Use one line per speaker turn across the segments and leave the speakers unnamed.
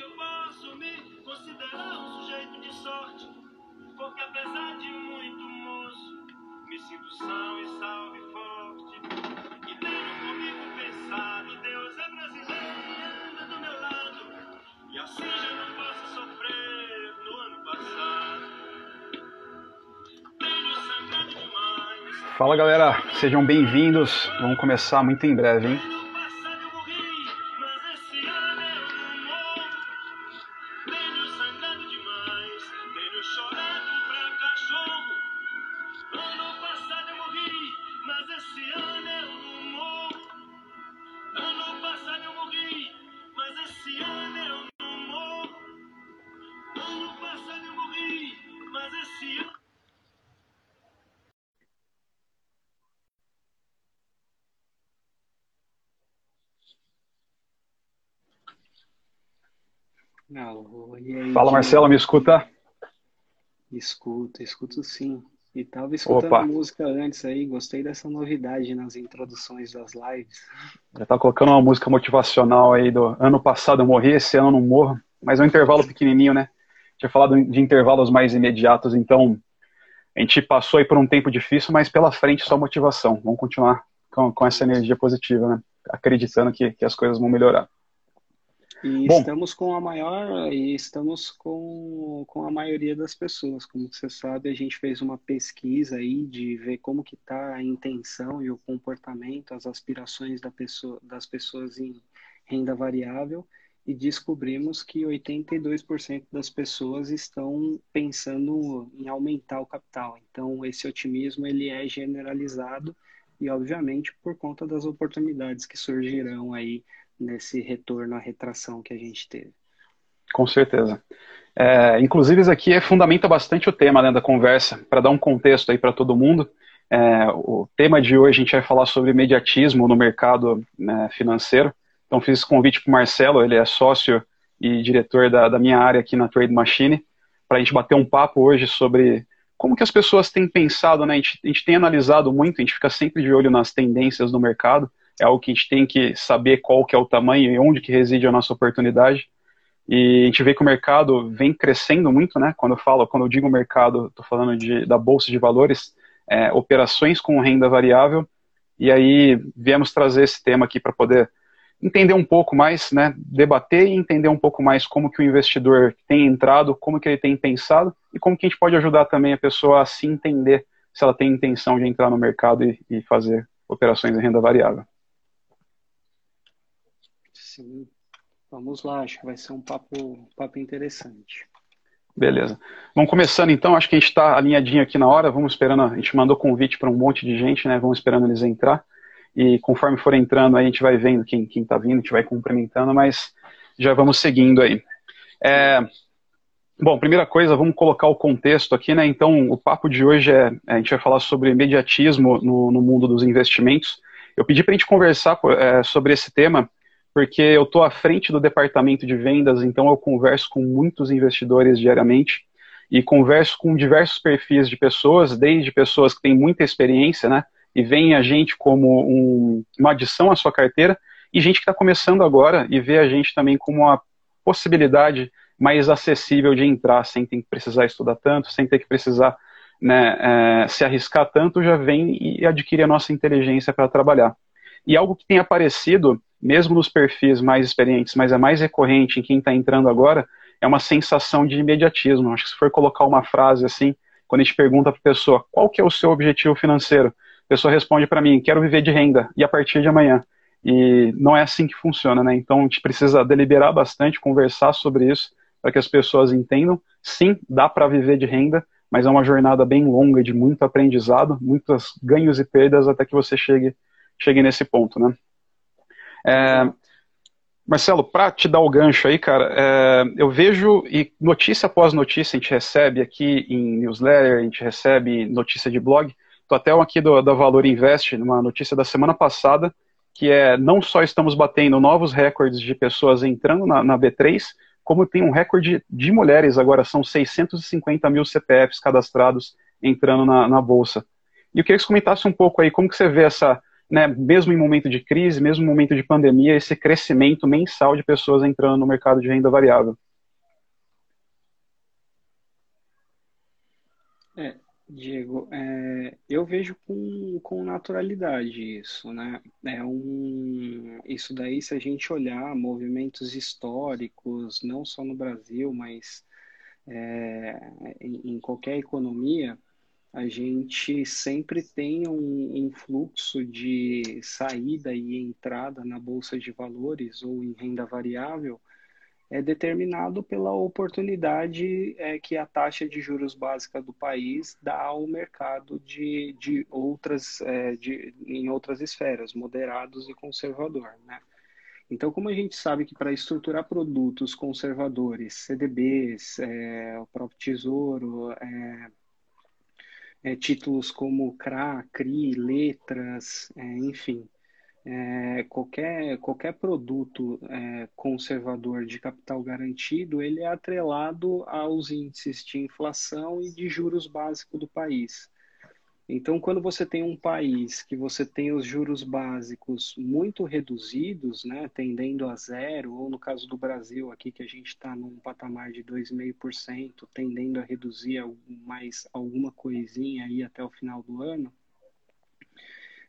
eu posso me considerar um sujeito de sorte, porque apesar de muito moço, me sinto são e salve forte. E tenho comigo pensado, Deus é brasileiro e anda do meu lado, e assim já não posso sofrer no ano passado. Tenho sangrado demais.
Fala galera, sejam bem-vindos. Vamos começar muito em breve, hein? Marcelo, me escuta?
Escuto, escuto sim. E tava escutando
Opa.
música antes aí, gostei dessa novidade nas introduções das lives.
Já tá colocando uma música motivacional aí do ano passado eu morri, esse ano eu não morro. Mas é um intervalo pequenininho, né? Tinha falado de intervalos mais imediatos, então a gente passou aí por um tempo difícil, mas pela frente só motivação. Vamos continuar com, com essa energia positiva, né? Acreditando que, que as coisas vão melhorar.
E
Bom.
estamos com a maior, e estamos com, com a maioria das pessoas. Como você sabe, a gente fez uma pesquisa aí de ver como que está a intenção e o comportamento, as aspirações da pessoa, das pessoas em renda variável e descobrimos que 82% das pessoas estão pensando em aumentar o capital. Então, esse otimismo ele é generalizado e, obviamente, por conta das oportunidades que surgirão aí nesse retorno à retração que a gente teve.
Com certeza. É, inclusive, isso aqui fundamenta bastante o tema né, da conversa, para dar um contexto aí para todo mundo. É, o tema de hoje a gente vai falar sobre imediatismo no mercado né, financeiro. Então, fiz esse convite para o Marcelo, ele é sócio e diretor da, da minha área aqui na Trade Machine, para a gente bater um papo hoje sobre como que as pessoas têm pensado, né? A gente, a gente tem analisado muito, a gente fica sempre de olho nas tendências do mercado, é algo que a gente tem que saber qual que é o tamanho e onde que reside a nossa oportunidade. E a gente vê que o mercado vem crescendo muito, né? Quando eu falo, quando eu digo mercado, estou falando de, da bolsa de valores, é, operações com renda variável. E aí viemos trazer esse tema aqui para poder entender um pouco mais, né? Debater e entender um pouco mais como que o investidor tem entrado, como que ele tem pensado e como que a gente pode ajudar também a pessoa a se entender se ela tem intenção de entrar no mercado e, e fazer operações em renda variável.
Sim, vamos lá, acho que vai ser um papo, um papo interessante.
Beleza. Vamos começando então, acho que a gente está alinhadinho aqui na hora, vamos esperando, a gente mandou convite para um monte de gente, né? Vamos esperando eles entrar. E conforme for entrando a gente vai vendo quem, quem tá vindo, a gente vai cumprimentando, mas já vamos seguindo aí. É, bom, primeira coisa, vamos colocar o contexto aqui, né? Então, o papo de hoje é, a gente vai falar sobre imediatismo no, no mundo dos investimentos. Eu pedi para a gente conversar é, sobre esse tema, porque eu estou à frente do departamento de vendas, então eu converso com muitos investidores diariamente e converso com diversos perfis de pessoas, desde pessoas que têm muita experiência, né? E veem a gente como um, uma adição à sua carteira, e gente que está começando agora e vê a gente também como uma possibilidade mais acessível de entrar, sem ter que precisar estudar tanto, sem ter que precisar né, é, se arriscar tanto, já vem e adquire a nossa inteligência para trabalhar. E algo que tem aparecido, mesmo nos perfis mais experientes, mas é mais recorrente em quem está entrando agora, é uma sensação de imediatismo. Acho que se for colocar uma frase assim, quando a gente pergunta para a pessoa qual que é o seu objetivo financeiro, a pessoa responde para mim, quero viver de renda, e a partir de amanhã. E não é assim que funciona, né? Então a gente precisa deliberar bastante, conversar sobre isso, para que as pessoas entendam. Sim, dá para viver de renda, mas é uma jornada bem longa, de muito aprendizado, muitos ganhos e perdas até que você chegue, chegue nesse ponto, né? É, Marcelo, para te dar o gancho aí, cara, é, eu vejo, e notícia após notícia a gente recebe aqui em newsletter, a gente recebe notícia de blog, tô até aqui do, da Valor Invest, numa notícia da semana passada, que é não só estamos batendo novos recordes de pessoas entrando na, na B3, como tem um recorde de mulheres agora, são 650 mil CPFs cadastrados entrando na, na Bolsa. E eu queria que você comentasse um pouco aí como que você vê essa, né, mesmo em momento de crise, mesmo em momento de pandemia, esse crescimento mensal de pessoas entrando no mercado de renda variável.
É, Diego, é, eu vejo com, com naturalidade isso, né? É um, isso daí, se a gente olhar movimentos históricos, não só no Brasil, mas é, em, em qualquer economia, a gente sempre tem um, um, fluxo de saída e entrada na bolsa de valores ou em renda variável é determinado pela oportunidade é, que a taxa de juros básica do país dá ao mercado de, de outras é, de, em outras esferas, moderados e conservador, né? Então, como a gente sabe que para estruturar produtos conservadores, CDBs, é, o próprio Tesouro, é, é, títulos como CRA, CRI, letras, é, enfim, é, qualquer, qualquer produto é, conservador de capital garantido, ele é atrelado aos índices de inflação e de juros básicos do país. Então, quando você tem um país que você tem os juros básicos muito reduzidos, né, tendendo a zero, ou no caso do Brasil aqui, que a gente está num patamar de 2,5%, tendendo a reduzir mais alguma coisinha aí até o final do ano,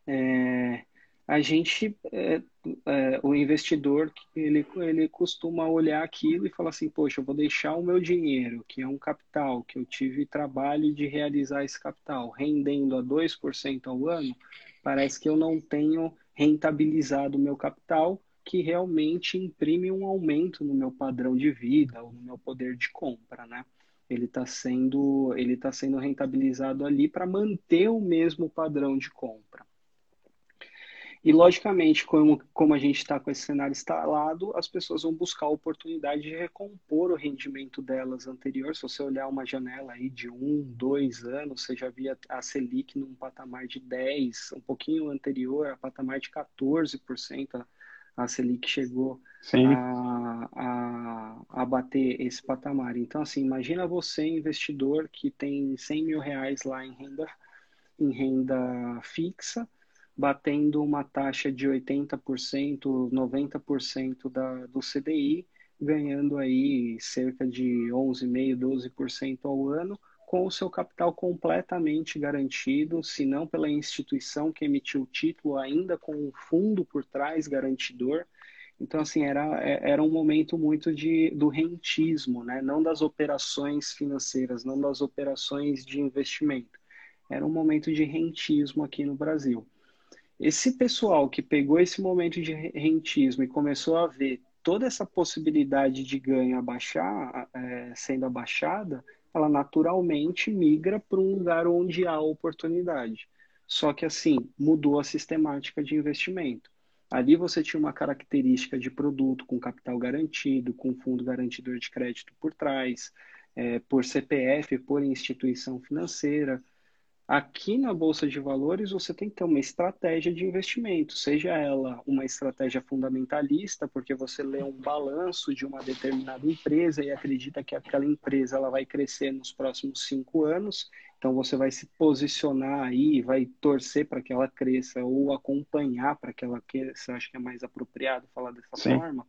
é, a gente, é, é, o investidor, ele, ele costuma olhar aquilo e falar assim, poxa, eu vou deixar o meu dinheiro, que é um capital, que eu tive trabalho de realizar esse capital, rendendo a 2% ao ano, parece que eu não tenho rentabilizado o meu capital, que realmente imprime um aumento no meu padrão de vida, ou no meu poder de compra, né? Ele está sendo, ele tá sendo rentabilizado ali para manter o mesmo padrão de compra. E, logicamente, como, como a gente está com esse cenário instalado, as pessoas vão buscar a oportunidade de recompor o rendimento delas anterior. Se você olhar uma janela aí de um, dois anos, você já via a Selic num patamar de 10, um pouquinho anterior, a patamar de 14%. A Selic chegou a, a, a bater esse patamar. Então, assim, imagina você, investidor, que tem 100 mil reais lá em renda, em renda fixa, batendo uma taxa de 80%, 90% da, do CDI, ganhando aí cerca de 11,5%, 12% ao ano, com o seu capital completamente garantido, se não pela instituição que emitiu o título, ainda com um fundo por trás garantidor. Então, assim, era, era um momento muito de, do rentismo, né? não das operações financeiras, não das operações de investimento. Era um momento de rentismo aqui no Brasil. Esse pessoal que pegou esse momento de rentismo e começou a ver toda essa possibilidade de ganho abaixar, é, sendo abaixada, ela naturalmente migra para um lugar onde há oportunidade. Só que assim, mudou a sistemática de investimento. Ali você tinha uma característica de produto com capital garantido, com fundo garantidor de crédito por trás, é, por CPF, por instituição financeira. Aqui na Bolsa de Valores, você tem que ter uma estratégia de investimento, seja ela uma estratégia fundamentalista, porque você lê um balanço de uma determinada empresa e acredita que aquela empresa ela vai crescer nos próximos cinco anos, então você vai se posicionar aí, vai torcer para que ela cresça ou acompanhar para que ela cresça, acho que é mais apropriado falar dessa Sim. forma,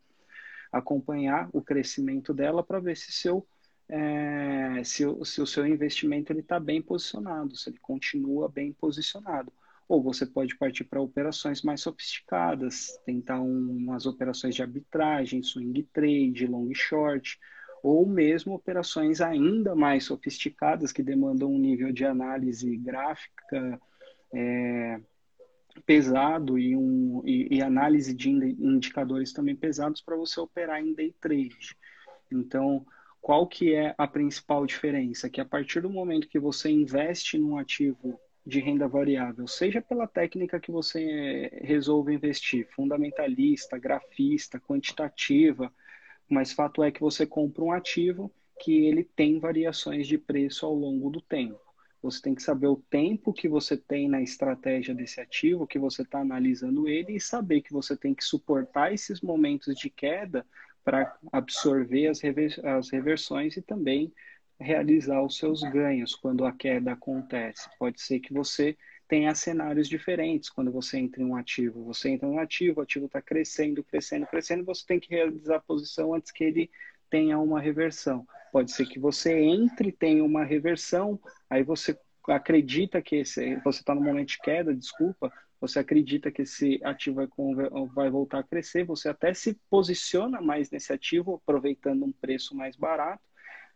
acompanhar o crescimento dela para ver se seu é, se, se, o seu investimento está bem posicionado, se ele continua bem posicionado. Ou você pode partir para operações mais sofisticadas, tentar um, umas operações de arbitragem, swing trade, long short, ou mesmo operações ainda mais sofisticadas que demandam um nível de análise gráfica é, pesado e, um, e, e análise de indicadores também pesados para você operar em day trade. Então, qual que é a principal diferença? Que a partir do momento que você investe num ativo de renda variável, seja pela técnica que você resolve investir, fundamentalista, grafista, quantitativa, mas fato é que você compra um ativo que ele tem variações de preço ao longo do tempo. Você tem que saber o tempo que você tem na estratégia desse ativo, que você está analisando ele, e saber que você tem que suportar esses momentos de queda para absorver as, as reversões e também realizar os seus ganhos quando a queda acontece. Pode ser que você tenha cenários diferentes quando você entra em um ativo. Você entra em um ativo, o ativo está crescendo, crescendo, crescendo, você tem que realizar a posição antes que ele tenha uma reversão. Pode ser que você entre tenha uma reversão, aí você acredita que esse, você está no momento de queda, desculpa, você acredita que esse ativo vai, vai voltar a crescer, você até se posiciona mais nesse ativo, aproveitando um preço mais barato,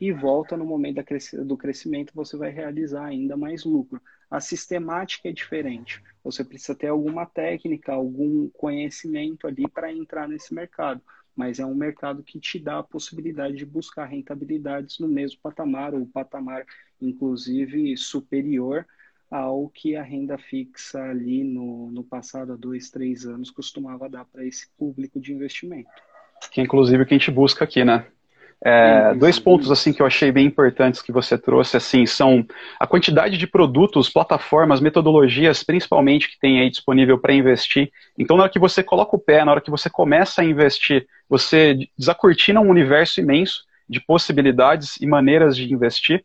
e volta no momento do crescimento, você vai realizar ainda mais lucro. A sistemática é diferente. Você precisa ter alguma técnica, algum conhecimento ali para entrar nesse mercado. Mas é um mercado que te dá a possibilidade de buscar rentabilidades no mesmo patamar, ou patamar, inclusive, superior ao que a renda fixa ali no, no passado, há dois, três anos, costumava dar para esse público de investimento.
Que é inclusive o que a gente busca aqui, né? É, dois pontos assim que eu achei bem importantes que você trouxe assim são a quantidade de produtos, plataformas, metodologias, principalmente que tem aí disponível para investir. Então, na hora que você coloca o pé, na hora que você começa a investir, você desacortina um universo imenso de possibilidades e maneiras de investir.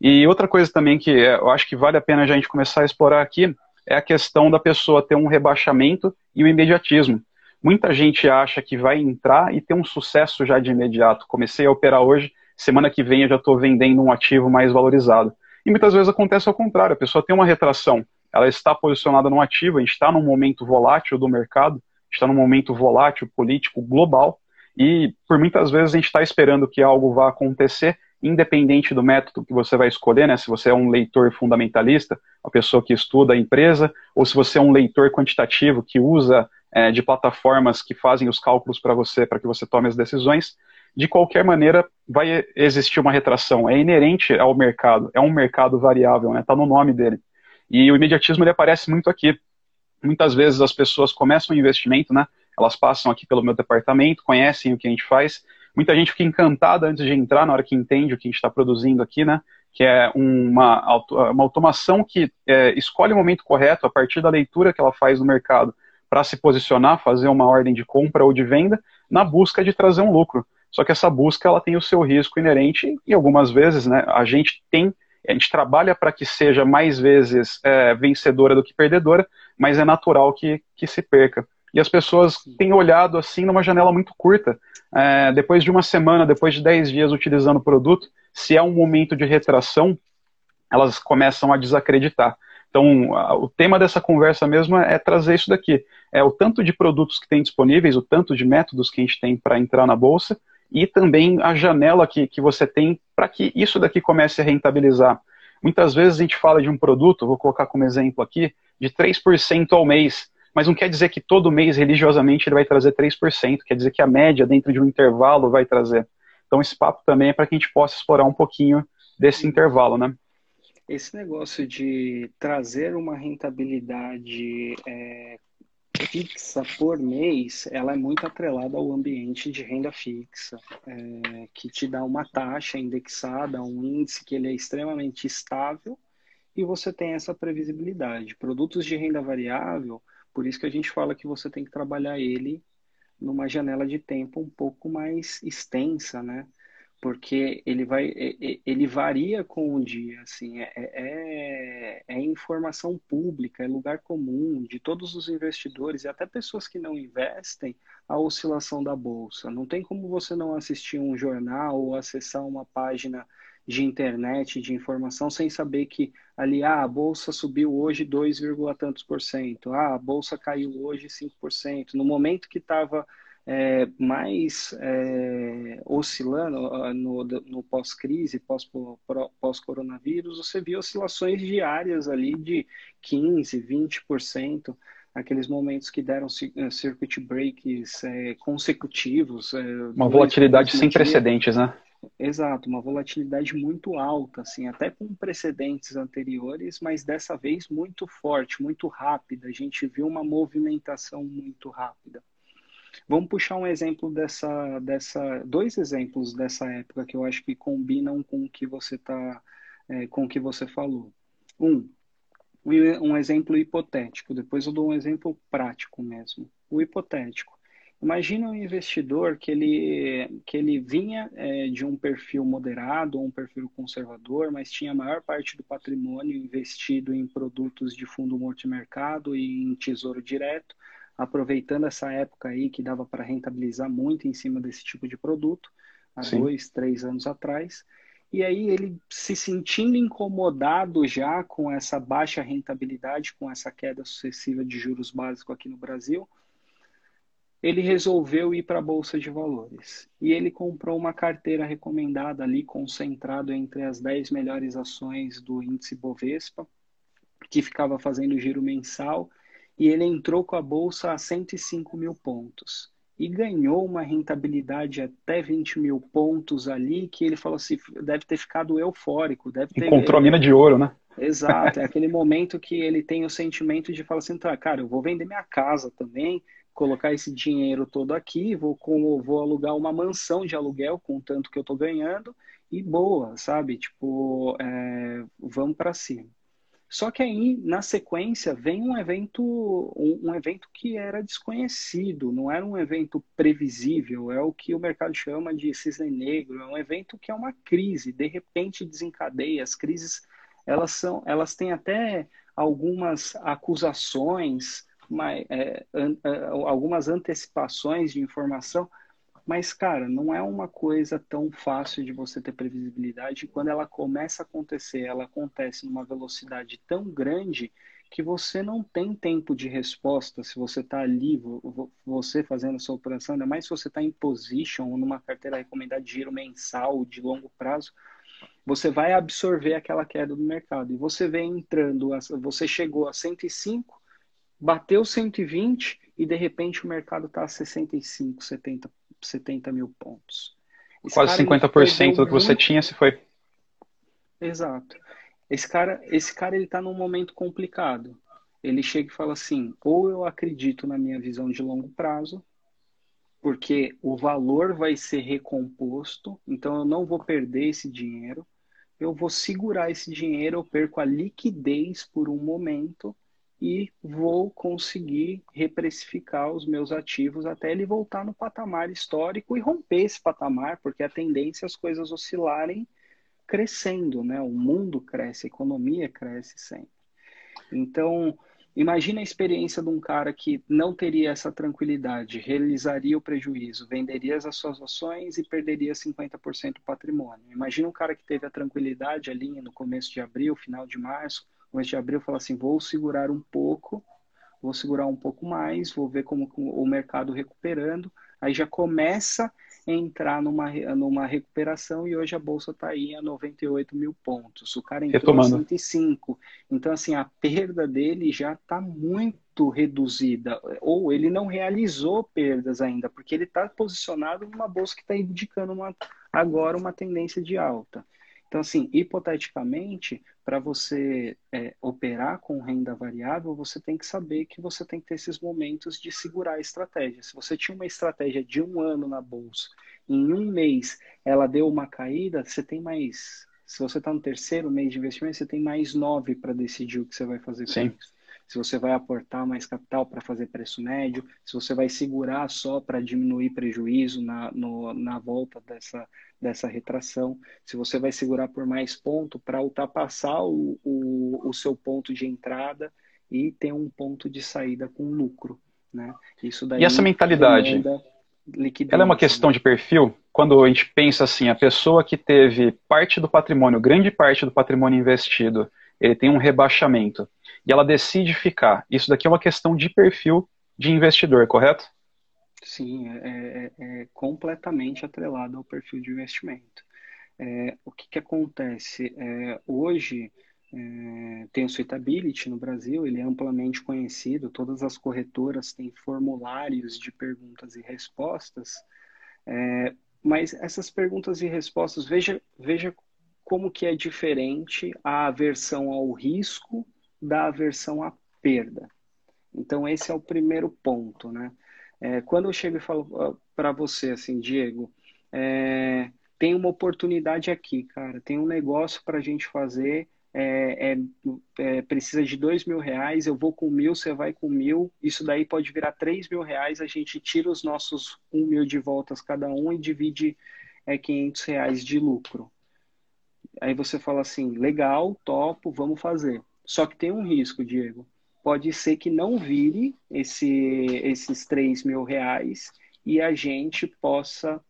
E outra coisa também que eu acho que vale a pena a gente começar a explorar aqui é a questão da pessoa ter um rebaixamento e o imediatismo. Muita gente acha que vai entrar e ter um sucesso já de imediato. Comecei a operar hoje, semana que vem eu já estou vendendo um ativo mais valorizado. E muitas vezes acontece ao contrário, a pessoa tem uma retração, ela está posicionada num ativo, a gente está num momento volátil do mercado, está num momento volátil político global, e por muitas vezes a gente está esperando que algo vá acontecer, independente do método que você vai escolher, né? Se você é um leitor fundamentalista, a pessoa que estuda a empresa, ou se você é um leitor quantitativo que usa é, de plataformas que fazem os cálculos para você, para que você tome as decisões, de qualquer maneira vai existir uma retração. É inerente ao mercado, é um mercado variável, está né? Tá no nome dele. E o imediatismo ele aparece muito aqui. Muitas vezes as pessoas começam o investimento, né? Elas passam aqui pelo meu departamento, conhecem o que a gente faz. Muita gente fica encantada antes de entrar, na hora que entende o que a gente está produzindo aqui, né? Que é uma, uma automação que é, escolhe o momento correto a partir da leitura que ela faz no mercado para se posicionar, fazer uma ordem de compra ou de venda, na busca de trazer um lucro. Só que essa busca ela tem o seu risco inerente e algumas vezes né, a gente tem, a gente trabalha para que seja mais vezes é, vencedora do que perdedora, mas é natural que, que se perca. E as pessoas têm olhado assim numa janela muito curta. É, depois de uma semana, depois de 10 dias utilizando o produto, se é um momento de retração, elas começam a desacreditar. Então, o tema dessa conversa mesmo é trazer isso daqui. É o tanto de produtos que tem disponíveis, o tanto de métodos que a gente tem para entrar na bolsa e também a janela que, que você tem para que isso daqui comece a rentabilizar. Muitas vezes a gente fala de um produto, vou colocar como exemplo aqui, de 3% ao mês, mas não quer dizer que todo mês religiosamente ele vai trazer 3%, quer dizer que a média dentro de um intervalo vai trazer. Então esse papo também é para que a gente possa explorar um pouquinho desse intervalo, né?
Esse negócio de trazer uma rentabilidade é, fixa por mês, ela é muito atrelada ao ambiente de renda fixa, é, que te dá uma taxa indexada, um índice que ele é extremamente estável e você tem essa previsibilidade. Produtos de renda variável, por isso que a gente fala que você tem que trabalhar ele numa janela de tempo um pouco mais extensa, né? porque ele vai ele varia com o dia assim é, é, é, informação pública é lugar comum de todos os investidores e até pessoas que não investem a oscilação da bolsa não tem como você não assistir um jornal ou acessar uma página de internet de informação sem saber que ali ah, a bolsa subiu hoje 2, tantos por cento ah, a bolsa caiu hoje 5% no momento que estava é, mais é, oscilando no, no pós-crise, pós-coronavírus, você via oscilações diárias ali de 15%, 20%, aqueles momentos que deram é, circuit breaks é, consecutivos. É,
uma volatilidade sem precedentes, né?
Exato, uma volatilidade muito alta, assim, até com precedentes anteriores, mas dessa vez muito forte, muito rápida. A gente viu uma movimentação muito rápida. Vamos puxar um exemplo dessa, dessa, dois exemplos dessa época que eu acho que combinam com o que você tá, é, com o que você falou. Um, um exemplo hipotético. Depois eu dou um exemplo prático mesmo. O hipotético. Imagina um investidor que ele, que ele vinha é, de um perfil moderado, um perfil conservador, mas tinha a maior parte do patrimônio investido em produtos de fundo multimercado e em tesouro direto, aproveitando essa época aí que dava para rentabilizar muito em cima desse tipo de produto, há Sim. dois, três anos atrás. E aí ele se sentindo incomodado já com essa baixa rentabilidade, com essa queda sucessiva de juros básicos aqui no Brasil, ele resolveu ir para a Bolsa de Valores. E ele comprou uma carteira recomendada ali, concentrado entre as 10 melhores ações do índice Bovespa, que ficava fazendo giro mensal, e ele entrou com a Bolsa a 105 mil pontos. E ganhou uma rentabilidade até 20 mil pontos ali, que ele falou assim, deve ter ficado eufórico. Deve ter...
Encontrou a mina de ouro, né?
Exato, é aquele momento que ele tem o sentimento de falar assim, tá, cara, eu vou vender minha casa também, colocar esse dinheiro todo aqui, vou, com, vou alugar uma mansão de aluguel com tanto que eu estou ganhando e boa, sabe? Tipo, é, vamos para cima. Só que aí, na sequência, vem um evento, um, um, evento que era desconhecido, não era um evento previsível, é o que o mercado chama de cisne negro, é um evento que é uma crise, de repente desencadeia, as crises, elas são, elas têm até algumas acusações, mas, é, an, algumas antecipações de informação, mas, cara, não é uma coisa tão fácil de você ter previsibilidade. Quando ela começa a acontecer, ela acontece numa velocidade tão grande que você não tem tempo de resposta se você está ali, você fazendo a sua operação, ainda mais se você está em position ou numa carteira recomendada de giro mensal, de longo prazo, você vai absorver aquela queda do mercado. E você vem entrando, você chegou a 105, bateu 120 e de repente o mercado está a 65, 70, 70 mil pontos.
Esse Quase 50% do que você tinha se foi.
Exato. Esse cara, esse cara ele está num momento complicado. Ele chega e fala assim: ou eu acredito na minha visão de longo prazo, porque o valor vai ser recomposto, então eu não vou perder esse dinheiro. Eu vou segurar esse dinheiro, eu perco a liquidez por um momento e vou conseguir reprecificar os meus ativos até ele voltar no patamar histórico e romper esse patamar, porque a tendência é as coisas oscilarem crescendo, né? O mundo cresce, a economia cresce sempre. Então, imagine a experiência de um cara que não teria essa tranquilidade, realizaria o prejuízo, venderia as suas ações e perderia 50% do patrimônio. Imagina um cara que teve a tranquilidade ali no começo de abril, final de março, mês de abril, falar assim, vou segurar um pouco, vou segurar um pouco mais, vou ver como o mercado recuperando, aí já começa a entrar numa, numa recuperação e hoje a bolsa está aí a 98 mil pontos. O cara entrou Retomando. a 105. Então, assim, a perda dele já está muito reduzida. Ou ele não realizou perdas ainda, porque ele está posicionado numa bolsa que está indicando uma, agora uma tendência de alta. Então, assim, hipoteticamente, para você é, operar com renda variável, você tem que saber que você tem que ter esses momentos de segurar a estratégia. Se você tinha uma estratégia de um ano na bolsa, em um mês ela deu uma caída, você tem mais. Se você está no terceiro mês de investimento, você tem mais nove para decidir o que você vai fazer com Sim. isso se você vai aportar mais capital para fazer preço médio, se você vai segurar só para diminuir prejuízo na, no, na volta dessa, dessa retração, se você vai segurar por mais ponto para ultrapassar o, o, o seu ponto de entrada e ter um ponto de saída com lucro. Né?
Isso daí e essa mentalidade? Ela é uma questão né? de perfil? Quando a gente pensa assim, a pessoa que teve parte do patrimônio, grande parte do patrimônio investido, ele tem um rebaixamento e ela decide ficar. Isso daqui é uma questão de perfil de investidor, correto?
Sim, é, é, é completamente atrelado ao perfil de investimento. É, o que, que acontece? É, hoje é, tem o Suitability no Brasil, ele é amplamente conhecido, todas as corretoras têm formulários de perguntas e respostas, é, mas essas perguntas e respostas, veja, veja como que é diferente a aversão ao risco da aversão à perda. Então, esse é o primeiro ponto, né? É, quando eu chego e falo para você assim, Diego, é, tem uma oportunidade aqui, cara, tem um negócio para a gente fazer é, é, é, precisa de dois mil reais, eu vou com mil, você vai com mil, isso daí pode virar três mil reais, a gente tira os nossos um mil de voltas cada um e divide é, 500 reais de lucro. Aí você fala assim, legal, topo, vamos fazer. Só que tem um risco, Diego. Pode ser que não vire esse, esses 3 mil reais e a gente possa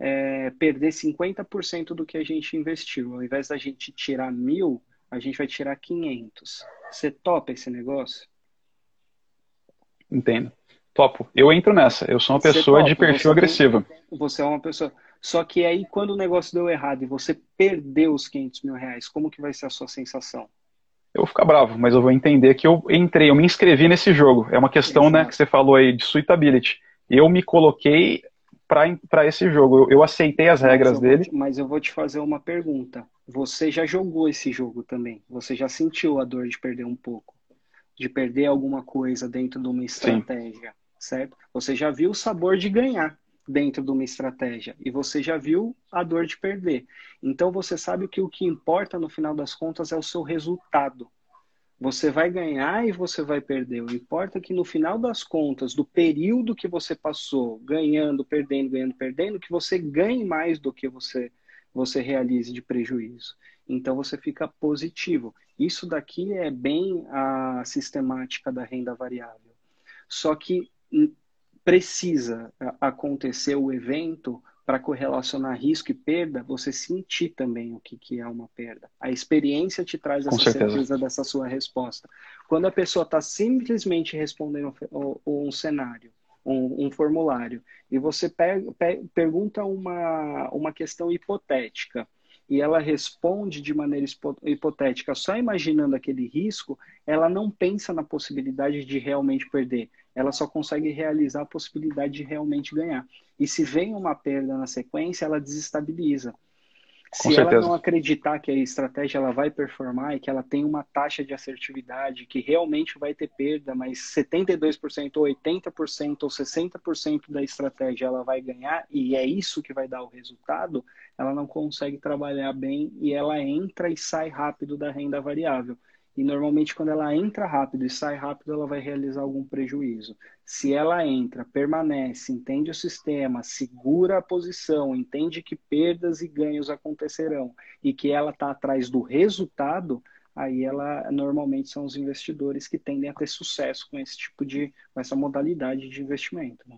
é, perder 50% do que a gente investiu. Ao invés da gente tirar mil, a gente vai tirar 500. Você topa esse negócio?
Entendo. Topo. Eu entro nessa. Eu sou uma pessoa de perfil agressivo.
Você é uma pessoa. Só que aí, quando o negócio deu errado e você perdeu os 500 mil reais, como que vai ser a sua sensação?
Eu vou ficar bravo, mas eu vou entender que eu entrei, eu me inscrevi nesse jogo. É uma questão, Exato. né, que você falou aí de suitability. Eu me coloquei para esse jogo. Eu, eu, aceitei as regras dele.
Te, mas eu vou te fazer uma pergunta. Você já jogou esse jogo também? Você já sentiu a dor de perder um pouco? De perder alguma coisa dentro de uma estratégia, Sim. certo? Você já viu o sabor de ganhar dentro de uma estratégia e você já viu a dor de perder. Então você sabe que o que importa no final das contas é o seu resultado. Você vai ganhar e você vai perder. O importa é que no final das contas, do período que você passou, ganhando, perdendo, ganhando, perdendo, que você ganhe mais do que você você realize de prejuízo. Então você fica positivo. Isso daqui é bem a sistemática da renda variável. Só que precisa acontecer o evento para correlacionar risco e perda, você sentir também o que, que é uma perda. A experiência te traz essa certeza dessa sua resposta. Quando a pessoa está simplesmente respondendo um cenário, um, um formulário, e você pega, pergunta uma, uma questão hipotética, e ela responde de maneira hipotética, só imaginando aquele risco, ela não pensa na possibilidade de realmente perder ela só consegue realizar a possibilidade de realmente ganhar. E se vem uma perda na sequência, ela desestabiliza. Com se certeza. ela não acreditar que a estratégia ela vai performar e que ela tem uma taxa de assertividade que realmente vai ter perda, mas 72% ou 80% ou 60% da estratégia ela vai ganhar e é isso que vai dar o resultado, ela não consegue trabalhar bem e ela entra e sai rápido da renda variável. E normalmente, quando ela entra rápido e sai rápido, ela vai realizar algum prejuízo. Se ela entra, permanece, entende o sistema, segura a posição, entende que perdas e ganhos acontecerão e que ela está atrás do resultado, aí ela normalmente são os investidores que tendem a ter sucesso com esse tipo de, com essa modalidade de investimento. Né?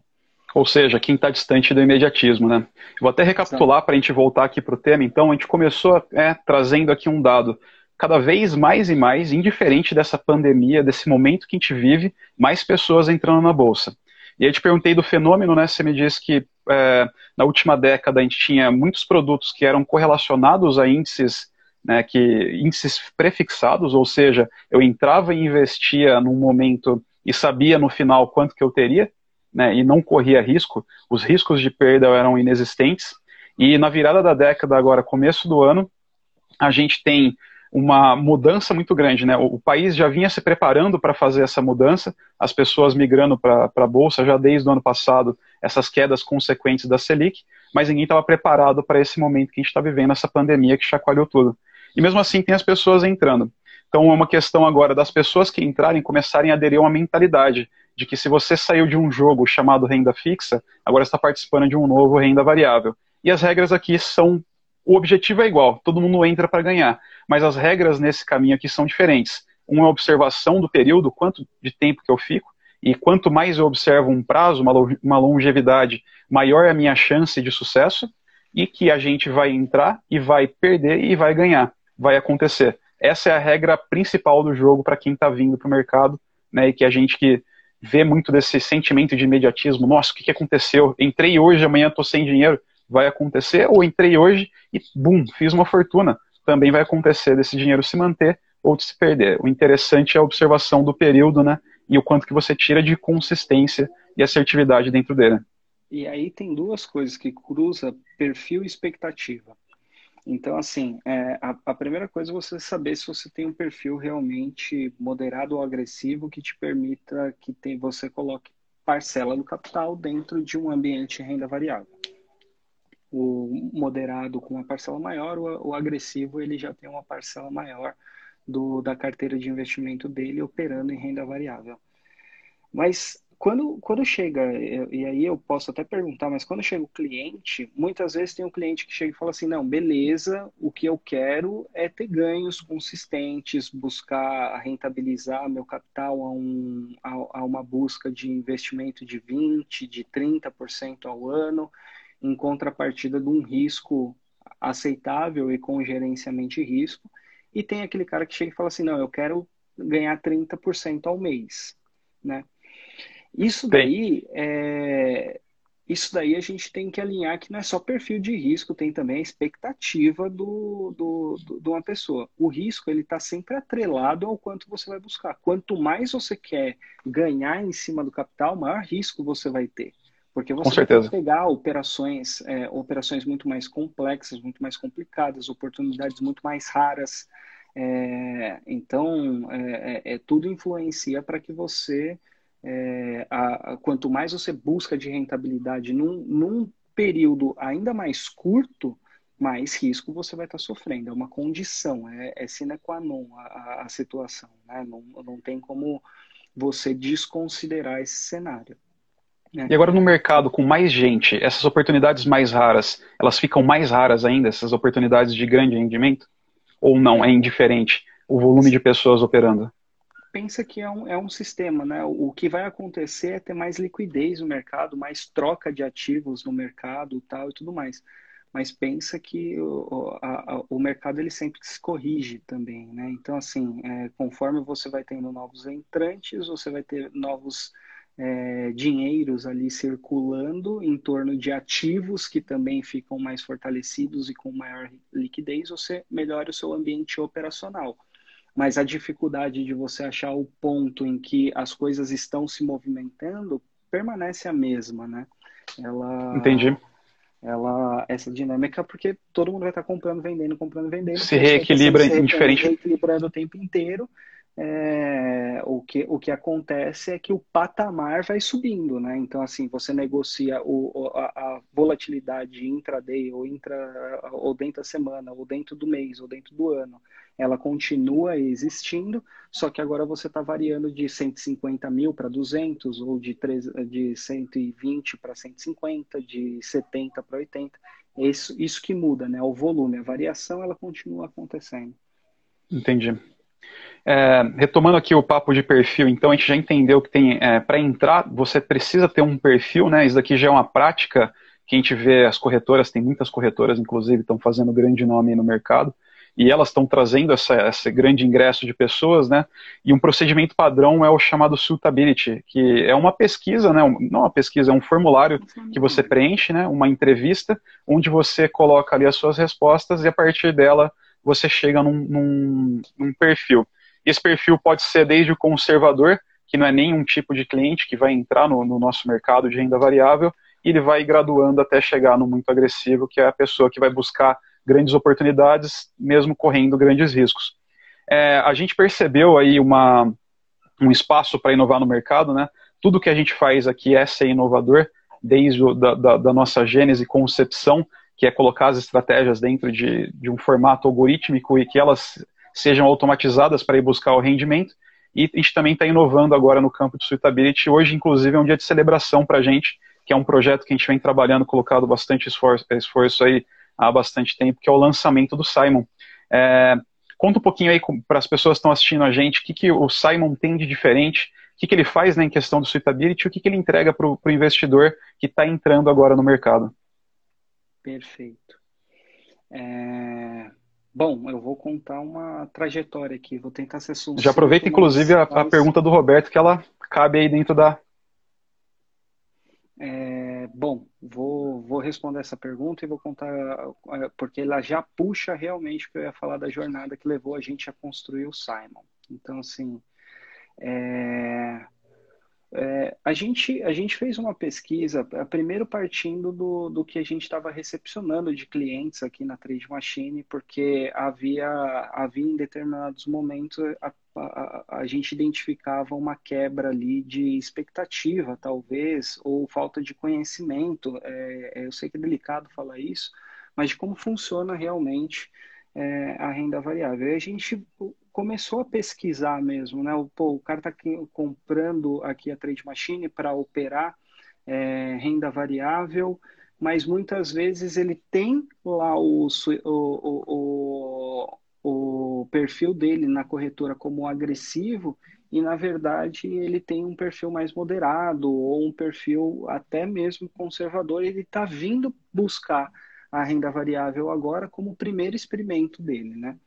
Ou seja, quem está distante do imediatismo, né? Vou até recapitular para a gente voltar aqui para o tema. Então, a gente começou é, trazendo aqui um dado cada vez mais e mais, indiferente dessa pandemia, desse momento que a gente vive, mais pessoas entrando na bolsa. E aí te perguntei do fenômeno, né? Você me disse que é, na última década a gente tinha muitos produtos que eram correlacionados a índices, né, que, índices prefixados, ou seja, eu entrava e investia num momento e sabia no final quanto que eu teria, né, e não corria risco, os riscos de perda eram inexistentes. E na virada da década, agora, começo do ano, a gente tem uma mudança muito grande. Né? O, país já vinha se preparando para fazer essa mudança, as pessoas migrando para a Bolsa já desde o ano passado, essas quedas consequentes da Selic, mas ninguém estava preparado para esse momento que a gente está vivendo, essa pandemia que chacoalhou tudo. E mesmo assim tem as pessoas entrando. Então é uma questão agora das pessoas que entrarem começarem a aderir a uma mentalidade de que se você saiu de um jogo chamado renda fixa, agora está participando de um novo renda variável. E as regras aqui são o objetivo é igual, todo mundo entra para ganhar, mas as regras nesse caminho aqui são diferentes. Uma é observação do período, quanto de tempo que eu fico, e quanto mais eu observo um prazo, uma longevidade, maior é a minha chance de sucesso, e que a gente vai entrar e vai perder e vai ganhar, vai acontecer. Essa é a regra principal do jogo para quem está vindo para o mercado, né, e que a gente que vê muito desse sentimento de imediatismo, nossa, o que, que aconteceu? Entrei hoje, amanhã estou sem dinheiro vai acontecer, ou entrei hoje e, bum, fiz uma fortuna. Também vai acontecer desse dinheiro se manter ou de se perder. O interessante é a observação do período, né? E o quanto que você tira de consistência e assertividade dentro dele.
E aí tem duas coisas que cruza perfil e expectativa. Então, assim, é, a, a, primeira coisa é você saber se você tem um perfil realmente moderado ou agressivo que te permita que tem, você coloque parcela do capital dentro de um ambiente de renda variável o moderado com uma parcela maior, o, o agressivo ele já tem uma parcela maior do, da carteira de investimento dele operando em renda variável. Mas quando, quando chega, e aí eu posso até perguntar, mas quando chega o cliente, muitas vezes tem um cliente que chega e fala assim: não, beleza, o que eu quero é ter ganhos consistentes, buscar rentabilizar meu capital a, um, a, a uma busca de investimento de 20%, de 30% ao ano, em contrapartida de um risco aceitável e com gerenciamento de risco. E tem aquele cara que chega e fala assim: não, eu quero ganhar 30% ao mês, né? Isso daí é, isso daí a gente tem que alinhar que não é só perfil de risco, tem também a expectativa do, do, do de uma pessoa. O risco ele está sempre atrelado ao quanto você vai buscar. Quanto mais você quer ganhar em cima do capital, maior risco você vai ter. Porque você vai pegar operações, é, operações muito mais complexas, muito mais complicadas, oportunidades muito mais raras. É, então, é, é, é tudo influencia para que você é, a, a, quanto mais você busca de rentabilidade num, num período ainda mais curto, mais risco você vai estar sofrendo. É uma condição, é, é sine qua non a, a situação. Né? Não, não tem como você desconsiderar esse cenário.
Né? E agora no mercado com mais gente, essas oportunidades mais raras, elas ficam mais raras ainda, essas oportunidades de grande rendimento? Ou não, é indiferente o volume de pessoas operando?
pensa que é um, é um sistema, né? O que vai acontecer é ter mais liquidez no mercado, mais troca de ativos no mercado tal e tudo mais. Mas pensa que o, a, o mercado ele sempre se corrige também, né? Então, assim, é, conforme você vai tendo novos entrantes, você vai ter novos é, dinheiros ali circulando em torno de ativos que também ficam mais fortalecidos e com maior liquidez, você melhora o seu ambiente operacional mas a dificuldade de você achar o ponto em que as coisas estão se movimentando permanece a mesma, né?
Ela, Entendi.
Ela, essa dinâmica, porque todo mundo vai estar comprando, vendendo, comprando, vendendo.
Se reequilibra
se
indiferente.
Reequilibrando o tempo inteiro. É, o, que, o que acontece é que o patamar vai subindo, né? Então, assim, você negocia o, a, a volatilidade intraday ou, intra, ou dentro da semana, ou dentro do mês, ou dentro do ano ela continua existindo, só que agora você está variando de 150 mil para 200, ou de, 3, de 120 para 150, de 70 para 80. Isso, isso que muda, né? O volume, a variação, ela continua acontecendo.
Entendi. É, retomando aqui o papo de perfil, então a gente já entendeu que tem é, para entrar você precisa ter um perfil, né? Isso daqui já é uma prática que a gente vê as corretoras, tem muitas corretoras, inclusive, estão fazendo grande nome no mercado e elas estão trazendo essa, esse grande ingresso de pessoas, né? E um procedimento padrão é o chamado suitability, que é uma pesquisa, né? Não uma pesquisa, é um formulário que você preenche, né? Uma entrevista, onde você coloca ali as suas respostas e a partir dela você chega num, num, num perfil. Esse perfil pode ser desde o conservador, que não é nenhum tipo de cliente que vai entrar no, no nosso mercado de renda variável, e ele vai graduando até chegar no muito agressivo, que é a pessoa que vai buscar grandes oportunidades, mesmo correndo grandes riscos. É, a gente percebeu aí uma, um espaço para inovar no mercado, né? Tudo que a gente faz aqui é ser inovador, desde o, da, da, da, nossa gênese concepção, que é colocar as estratégias dentro de, de um formato algorítmico e que elas sejam automatizadas para ir buscar o rendimento. E a gente também está inovando agora no campo de suitability. Hoje, inclusive, é um dia de celebração para a gente, que é um projeto que a gente vem trabalhando, colocado bastante esforço, esforço aí há bastante tempo, que é o lançamento do Simon. É, conta um pouquinho aí para as pessoas que estão assistindo a gente, o que, que o Simon tem de diferente, o que, que ele faz né, em questão do suitability, o que, que ele entrega para o investidor que está entrando agora no mercado.
Perfeito. É... Bom, eu vou contar uma trajetória aqui, vou tentar ser sucinto.
Já aproveita, inclusive, a, a, pergunta do Roberto, que ela cabe aí dentro da...
É bom, vou, vou responder essa pergunta e vou contar, é, porque ela já puxa realmente que eu ia falar da jornada que levou a gente a construir o Simon. Então, assim, é, é, a, gente, a gente fez uma pesquisa, primeiro partindo do, do que a gente estava recepcionando de clientes aqui na Trade Machine, porque havia, havia em determinados momentos a, a, a, gente identificava uma quebra ali de expectativa, talvez, ou falta de conhecimento. É, é eu sei que é delicado falar isso, mas de como funciona realmente é, a renda variável. E a gente começou a pesquisar mesmo, né? O, pô, o cara está comprando aqui a Trade Machine para operar é, renda variável, mas muitas vezes ele tem lá o, o, o, o perfil dele na corretora como agressivo e na verdade ele tem um perfil mais moderado ou um perfil até mesmo conservador. Ele está vindo buscar a renda variável agora como o primeiro experimento dele, né?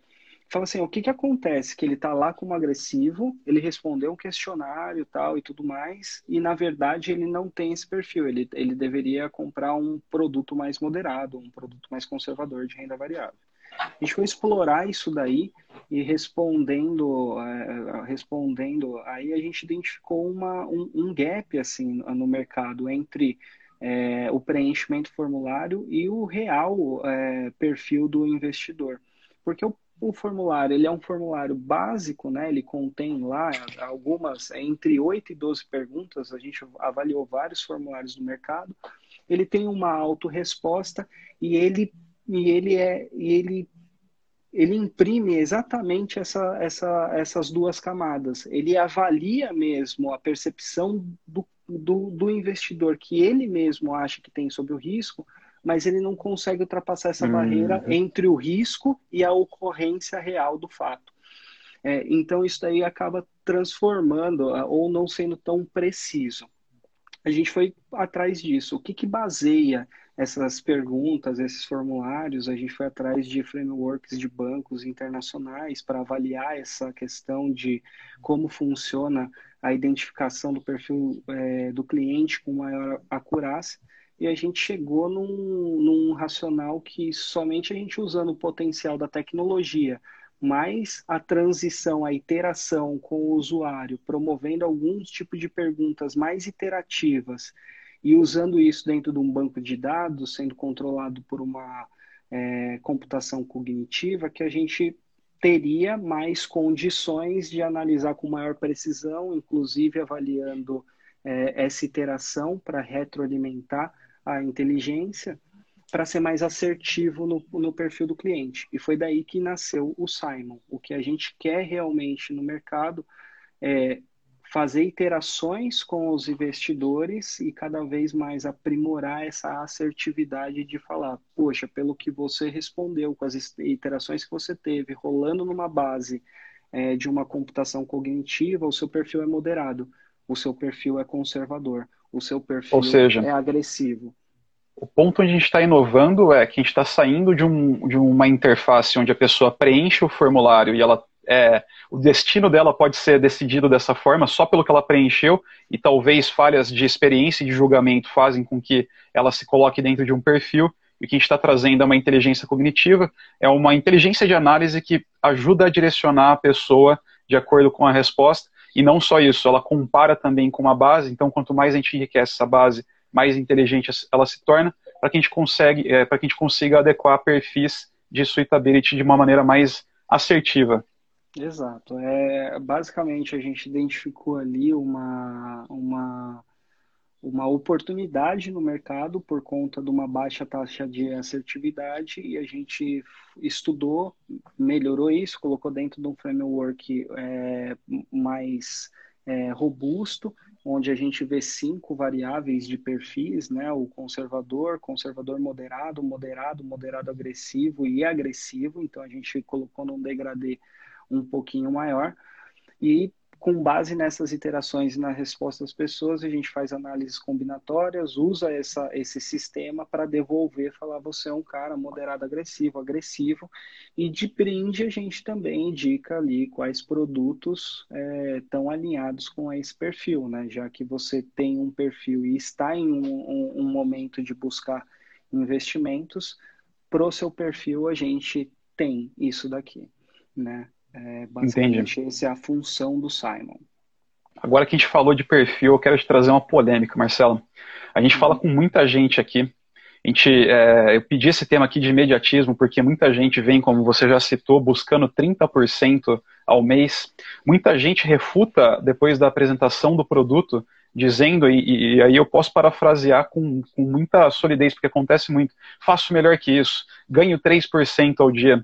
Fala assim, o que que acontece? Que ele está lá como agressivo, ele respondeu um questionário tal e tudo mais, e na verdade ele não tem esse perfil, ele, ele deveria comprar um produto mais moderado, um produto mais conservador de renda variável. A gente foi explorar isso daí e respondendo, é, respondendo, aí a gente identificou uma, um, um gap assim no mercado entre é, o preenchimento formulário e o real é, perfil do investidor. Porque o, o, formulário ele é um formulário básico, né? ele contém lá algumas, entre 8 e 12 perguntas, a gente avaliou vários formulários do mercado, ele tem uma autorresposta e ele, e ele, é, e ele ele imprime exatamente essa, essa, essas duas camadas. Ele avalia mesmo a percepção do do, do investidor que ele mesmo acha que tem sobre o risco, mas ele não consegue ultrapassar essa uhum. barreira entre o risco e a ocorrência real do fato. É, então, isso daí acaba transformando ou não sendo tão preciso. A gente foi atrás disso. O que, que baseia essas perguntas, esses formulários? A gente foi atrás de frameworks de bancos internacionais para avaliar essa questão de como funciona a identificação do perfil é, do cliente com maior acurácia e a gente chegou num, num racional que somente a gente usando o potencial da tecnologia, mais a transição, a iteração com o usuário, promovendo alguns tipos de perguntas mais iterativas e usando isso dentro de um banco de dados, sendo controlado por uma é, computação cognitiva, que a gente teria mais condições de analisar com maior precisão, inclusive avaliando é, essa iteração para retroalimentar a inteligência, para ser mais assertivo no, no perfil do cliente. E foi daí que nasceu o Simon. O que a gente quer realmente no mercado é fazer iterações com os investidores e cada vez mais aprimorar essa assertividade de falar, poxa, pelo que você respondeu com as iterações que você teve, rolando numa base é, de uma computação cognitiva, o seu perfil é moderado, o seu perfil é conservador, o seu perfil seja, é agressivo.
O ponto onde a gente está inovando é que a gente está saindo de, um, de uma interface onde a pessoa preenche o formulário e ela é, o destino dela pode ser decidido dessa forma só pelo que ela preencheu e talvez falhas de experiência e de julgamento fazem com que ela se coloque dentro de um perfil e o que a gente está trazendo é uma inteligência cognitiva, é uma inteligência de análise que ajuda a direcionar a pessoa de acordo com a resposta e não só isso, ela compara também com uma base, então quanto mais a gente enriquece essa base, mais inteligente ela se torna, para que a gente consegue, é, para que a gente consiga adequar perfis de suitability de uma maneira mais assertiva.
Exato. É, basicamente, a gente identificou ali uma, uma, uma oportunidade no mercado por conta de uma baixa taxa de assertividade e a gente estudou, melhorou isso, colocou dentro de um framework é, mais é, robusto, onde a gente vê cinco variáveis de perfis, né? O conservador, conservador moderado, moderado, moderado agressivo e agressivo. Então a gente colocou num degradê um pouquinho maior. E com base nessas iterações e na resposta das pessoas, a gente faz análises combinatórias, usa essa, esse sistema para devolver, falar você é um cara moderado agressivo, agressivo, e de brinde a gente também indica ali quais produtos estão é, alinhados com esse perfil, né? Já que você tem um perfil e está em um, um, um momento de buscar investimentos, para o seu perfil a gente tem isso daqui, né? É, basicamente, essa é a função do Simon.
Agora que a gente falou de perfil, eu quero te trazer uma polêmica, Marcelo. A gente uhum. fala com muita gente aqui. A gente, é, eu pedi esse tema aqui de imediatismo porque muita gente vem, como você já citou, buscando 30% ao mês. Muita gente refuta depois da apresentação do produto, dizendo, e, e aí eu posso parafrasear com, com muita solidez, porque acontece muito, faço melhor que isso, ganho 3% ao dia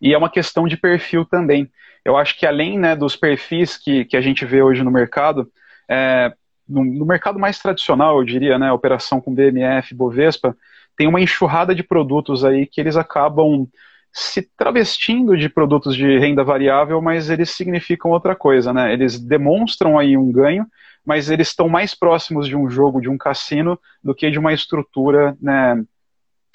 e é uma questão de perfil também. eu acho que além né, dos perfis que, que a gente vê hoje no mercado, é, no, no, mercado mais tradicional, eu diria, né, operação com BMF, Bovespa, tem uma enxurrada de produtos aí que eles acabam se travestindo de produtos de renda variável, mas eles significam outra coisa, né? Eles demonstram aí um ganho, mas eles estão mais próximos de um jogo, de um cassino, do que de uma estrutura né,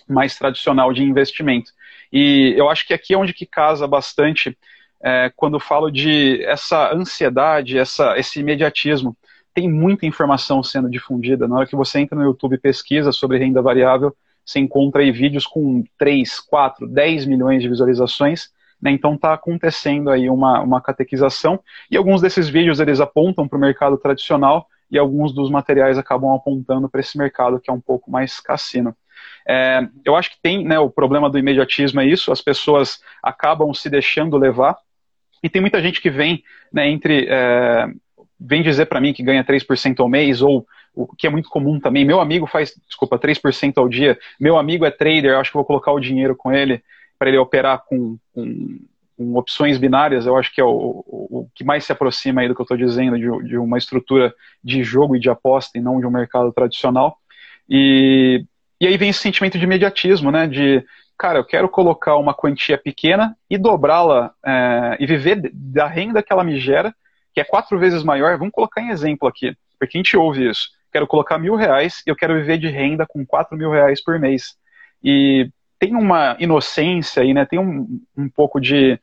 mais tradicional de investimento. E eu acho que aqui é onde que casa bastante é, quando falo de essa ansiedade, essa, esse imediatismo. Tem muita informação sendo difundida. Na hora que você entra no YouTube e pesquisa sobre renda variável, você encontra aí vídeos com 3, 4, 10 milhões de visualizações. Né? Então está acontecendo aí uma, uma catequização. E alguns desses vídeos eles apontam para o mercado tradicional e alguns dos materiais acabam apontando para esse mercado que é um pouco mais cassino. É, eu acho que tem né, o problema do imediatismo é isso, as pessoas acabam se deixando levar e tem muita gente que vem né, entre. É, vem dizer para mim que ganha 3% ao mês, ou o que é muito comum também. Meu amigo faz, desculpa, 3% ao dia. Meu amigo é trader, acho que vou colocar o dinheiro com ele para ele operar com, com, com, opções binárias. Eu acho que é o, o, o que mais se aproxima aí do que eu estou dizendo, de, de, uma estrutura de jogo e de aposta e não de um mercado tradicional. E, e aí vem esse sentimento de imediatismo, né? De cara, eu quero colocar uma quantia pequena e dobrá-la é, e viver da renda que ela me gera, que é quatro vezes maior. Vamos colocar em exemplo aqui, porque a gente ouve isso. Quero colocar mil reais e eu quero viver de renda com quatro mil reais por mês. E tem uma inocência aí, né? Tem um, um pouco de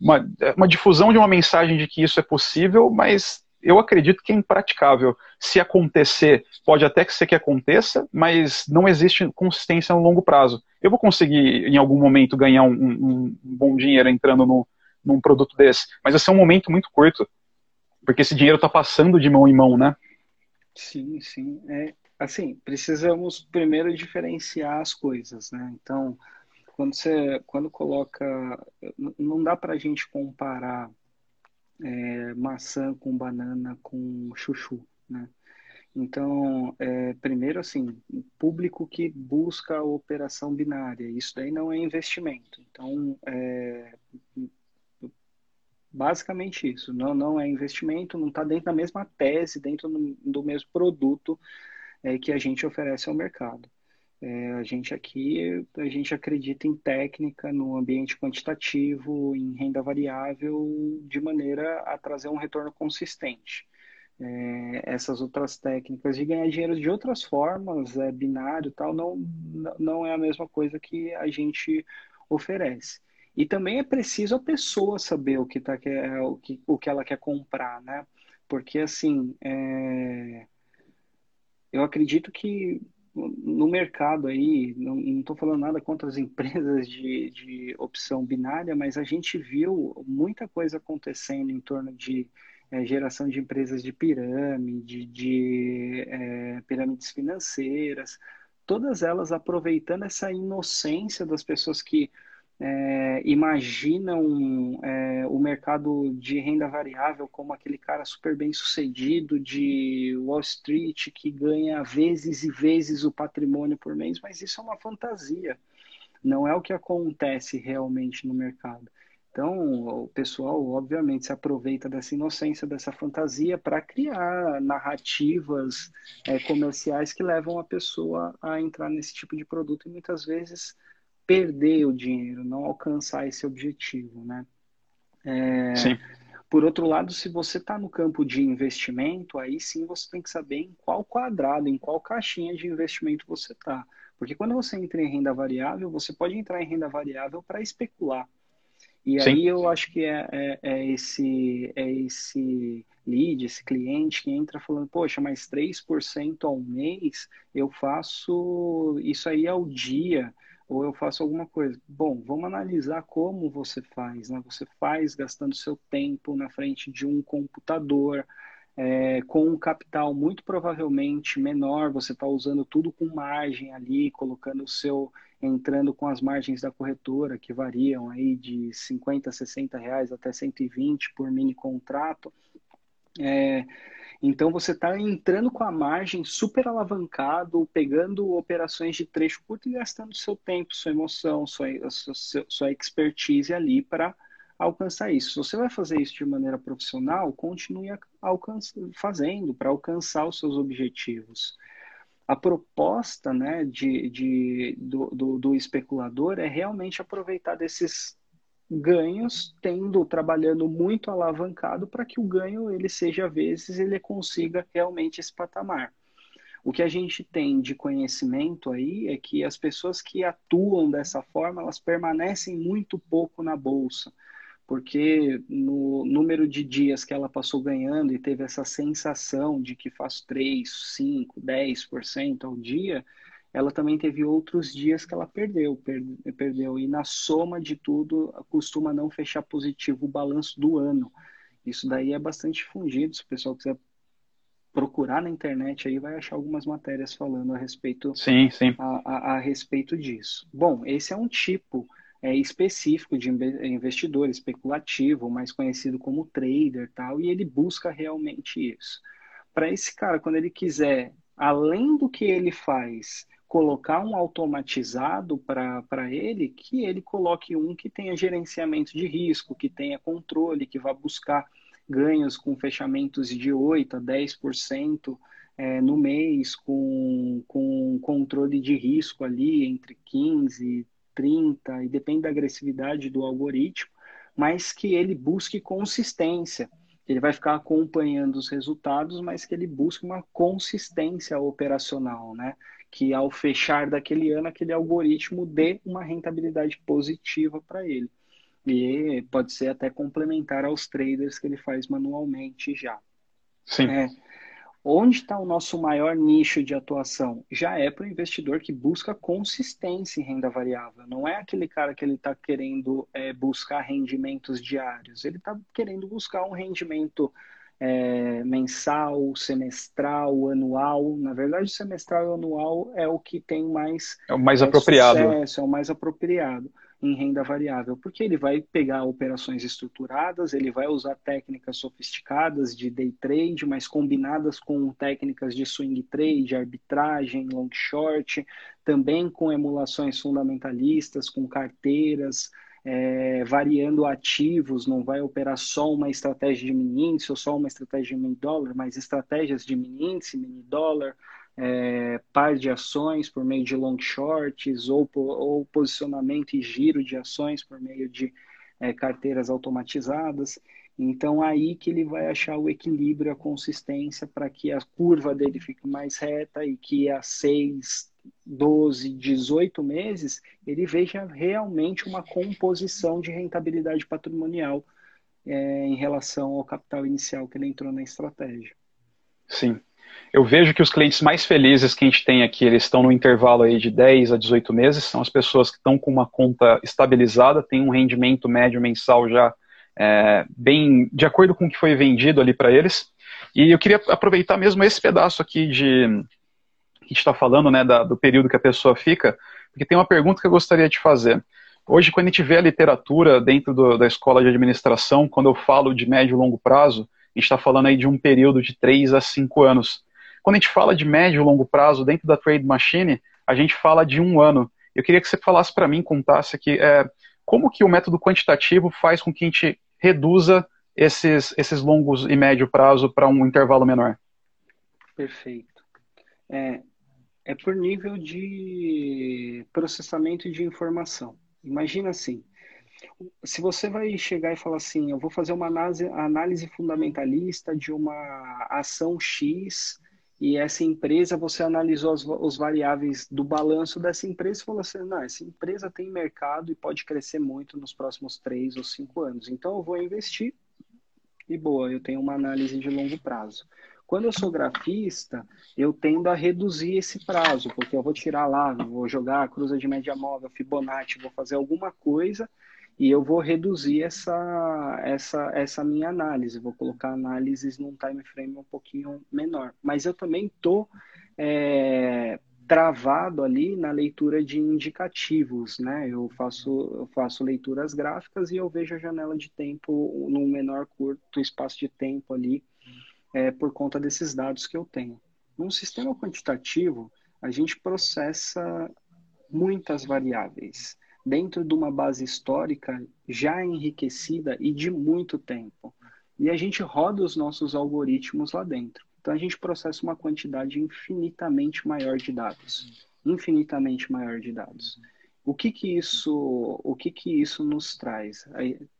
uma, uma difusão de uma mensagem de que isso é possível, mas eu acredito que é impraticável. Se acontecer, pode até ser que aconteça, mas não existe consistência no longo prazo. Eu vou conseguir, em algum momento, ganhar um, um, bom dinheiro entrando no, num produto desse, mas vai ser um momento muito curto, porque esse dinheiro está passando de mão em mão, né?
Sim, sim. É, assim, precisamos primeiro diferenciar as coisas, né? Então, quando você quando coloca, não dá para a gente comparar é, maçã com banana com chuchu, né? Então, é, primeiro assim, público que busca a operação binária, isso daí não é investimento. Então, é, basicamente isso, não, não é investimento, não está dentro da mesma tese, dentro do, do mesmo produto é, que a gente oferece ao mercado. É, a gente aqui, a gente acredita em técnica, no ambiente quantitativo, em renda variável, de maneira a trazer um retorno consistente. É, essas outras técnicas de ganhar dinheiro de outras formas, é, binário tal, não, não é a mesma coisa que a gente oferece. E também é preciso a pessoa saber o que, tá, o que, o que ela quer comprar, né? Porque, assim, é... eu acredito que no mercado aí, não estou falando nada contra as empresas de, de opção binária, mas a gente viu muita coisa acontecendo em torno de é, geração de empresas de pirâmide, de é, pirâmides financeiras, todas elas aproveitando essa inocência das pessoas que é, imaginam é, o mercado de renda variável como aquele cara super bem sucedido de Wall Street que ganha vezes e vezes o patrimônio por mês, mas isso é uma fantasia, não é o que acontece realmente no mercado. Então, o pessoal, obviamente, se aproveita dessa inocência, dessa fantasia, para criar narrativas é, comerciais que levam a pessoa a entrar nesse tipo de produto e muitas vezes perder o dinheiro, não alcançar esse objetivo, né? É, sim. Por outro lado, se você está no campo de investimento, aí sim você tem que saber em qual quadrado, em qual caixinha de investimento você está. Porque quando você entra em renda variável, você pode entrar em renda variável para especular. E sim. aí eu acho que é, é, é, esse, é esse lead, esse cliente que entra falando, poxa, mas 3% ao mês eu faço isso aí ao dia ou eu faço alguma coisa. Bom, vamos analisar como você faz. Né? Você faz gastando seu tempo na frente de um computador, é, com um capital muito provavelmente menor, você está usando tudo com margem ali, colocando o seu, entrando com as margens da corretora, que variam aí de 50, 60 reais até 120 por mini contrato. É, então você está entrando com a margem super alavancado, pegando operações de trecho curto e gastando seu tempo, sua emoção, sua, sua, sua expertise ali para alcançar isso. Se você vai fazer isso de maneira profissional, continue fazendo para alcançar os seus objetivos. A proposta né, de, de, do, do, do especulador é realmente aproveitar desses ganhos, tendo trabalhando muito alavancado para que o ganho ele seja vezes ele consiga realmente esse patamar. O que a gente tem de conhecimento aí é que as pessoas que atuam dessa forma, elas permanecem muito pouco na bolsa, porque no número de dias que ela passou ganhando e teve essa sensação de que faz 3, 5, 10% ao dia, ela também teve outros dias que ela perdeu, per, perdeu. E na soma de tudo, costuma não fechar positivo o balanço do ano. Isso daí é bastante fundido. Se o pessoal quiser procurar na internet aí, vai achar algumas matérias falando a respeito,
sim, sim.
A, a, a respeito disso. Bom, esse é um tipo é, específico de investidor especulativo, mais conhecido como trader tal, e ele busca realmente isso. Para esse cara, quando ele quiser, além do que ele faz, colocar um automatizado para ele, que ele coloque um que tenha gerenciamento de risco, que tenha controle, que vá buscar ganhos com fechamentos de 8% a 10% é, no mês, com, com controle de risco ali entre 15% 30%, e depende da agressividade do algoritmo, mas que ele busque consistência. Ele vai ficar acompanhando os resultados, mas que ele busque uma consistência operacional, né? Que ao fechar daquele ano, aquele algoritmo dê uma rentabilidade positiva para ele. E pode ser até complementar aos traders que ele faz manualmente já.
Sim. É,
onde está o nosso maior nicho de atuação? Já é para o investidor que busca consistência em renda variável. Não é aquele cara que ele está querendo é, buscar rendimentos diários. Ele está querendo buscar um rendimento é, mensal, semestral, anual. Na verdade, semestral e anual é o que tem mais.
É o mais é, apropriado.
Sucesso, é o mais apropriado em renda variável, porque ele vai pegar operações estruturadas, ele vai usar técnicas sofisticadas de day trade, mas combinadas com técnicas de swing trade, arbitragem, long short, também com emulações fundamentalistas, com carteiras, é, variando ativos, não vai operar só uma estratégia de mini índice ou só uma estratégia de mini dólar, mas estratégias de mini índice, mini dólar, é, par de ações por meio de long shorts ou, ou posicionamento e giro de ações por meio de é, carteiras automatizadas. Então, aí que ele vai achar o equilíbrio, a consistência para que a curva dele fique mais reta e que a 6, 12, 18 meses ele veja realmente uma composição de rentabilidade patrimonial é, em relação ao capital inicial que ele entrou na estratégia.
Sim. Eu vejo que os clientes mais felizes que a gente tem aqui, eles estão no intervalo aí de 10 a 18 meses, são as pessoas que estão com uma conta estabilizada, tem um rendimento médio mensal já é, bem de acordo com o que foi vendido ali para eles. E eu queria aproveitar mesmo esse pedaço aqui de que está falando, né, da, do período que a pessoa fica, porque tem uma pergunta que eu gostaria de fazer. Hoje, quando a gente vê a literatura dentro do, da escola de administração, quando eu falo de médio e longo prazo, a gente está falando aí de um período de 3 a 5 anos. Quando a gente fala de médio e longo prazo dentro da Trade Machine, a gente fala de um ano. Eu queria que você falasse para mim, contasse aqui, é, como que o método quantitativo faz com que a gente reduza esses, esses longos e médio prazo para um intervalo menor?
Perfeito. É, é por nível de processamento de informação. Imagina assim, se você vai chegar e falar assim, eu vou fazer uma análise, análise fundamentalista de uma ação X e essa empresa, você analisou os, os, variáveis do balanço dessa empresa e falou assim, não, essa empresa tem mercado e pode crescer muito nos próximos três ou cinco anos. Então eu vou investir e boa, eu tenho uma análise de longo prazo. Quando eu sou grafista, eu tendo a reduzir esse prazo, porque eu vou tirar lá, vou jogar a cruza de média móvel, Fibonacci, vou fazer alguma coisa e eu vou reduzir essa, essa, essa minha análise, vou colocar análises num time frame um pouquinho menor. Mas eu também estou é, travado ali na leitura de indicativos, né? Eu faço, eu faço leituras gráficas e eu vejo a janela de tempo num menor curto espaço de tempo ali, é, por conta desses dados que eu tenho. Num sistema quantitativo, a gente processa muitas variáveis dentro de uma base histórica já enriquecida e de muito tempo. E a gente roda os nossos algoritmos lá dentro. Então a gente processa uma quantidade infinitamente maior de dados, infinitamente maior de dados. O que que isso, o que que isso nos traz?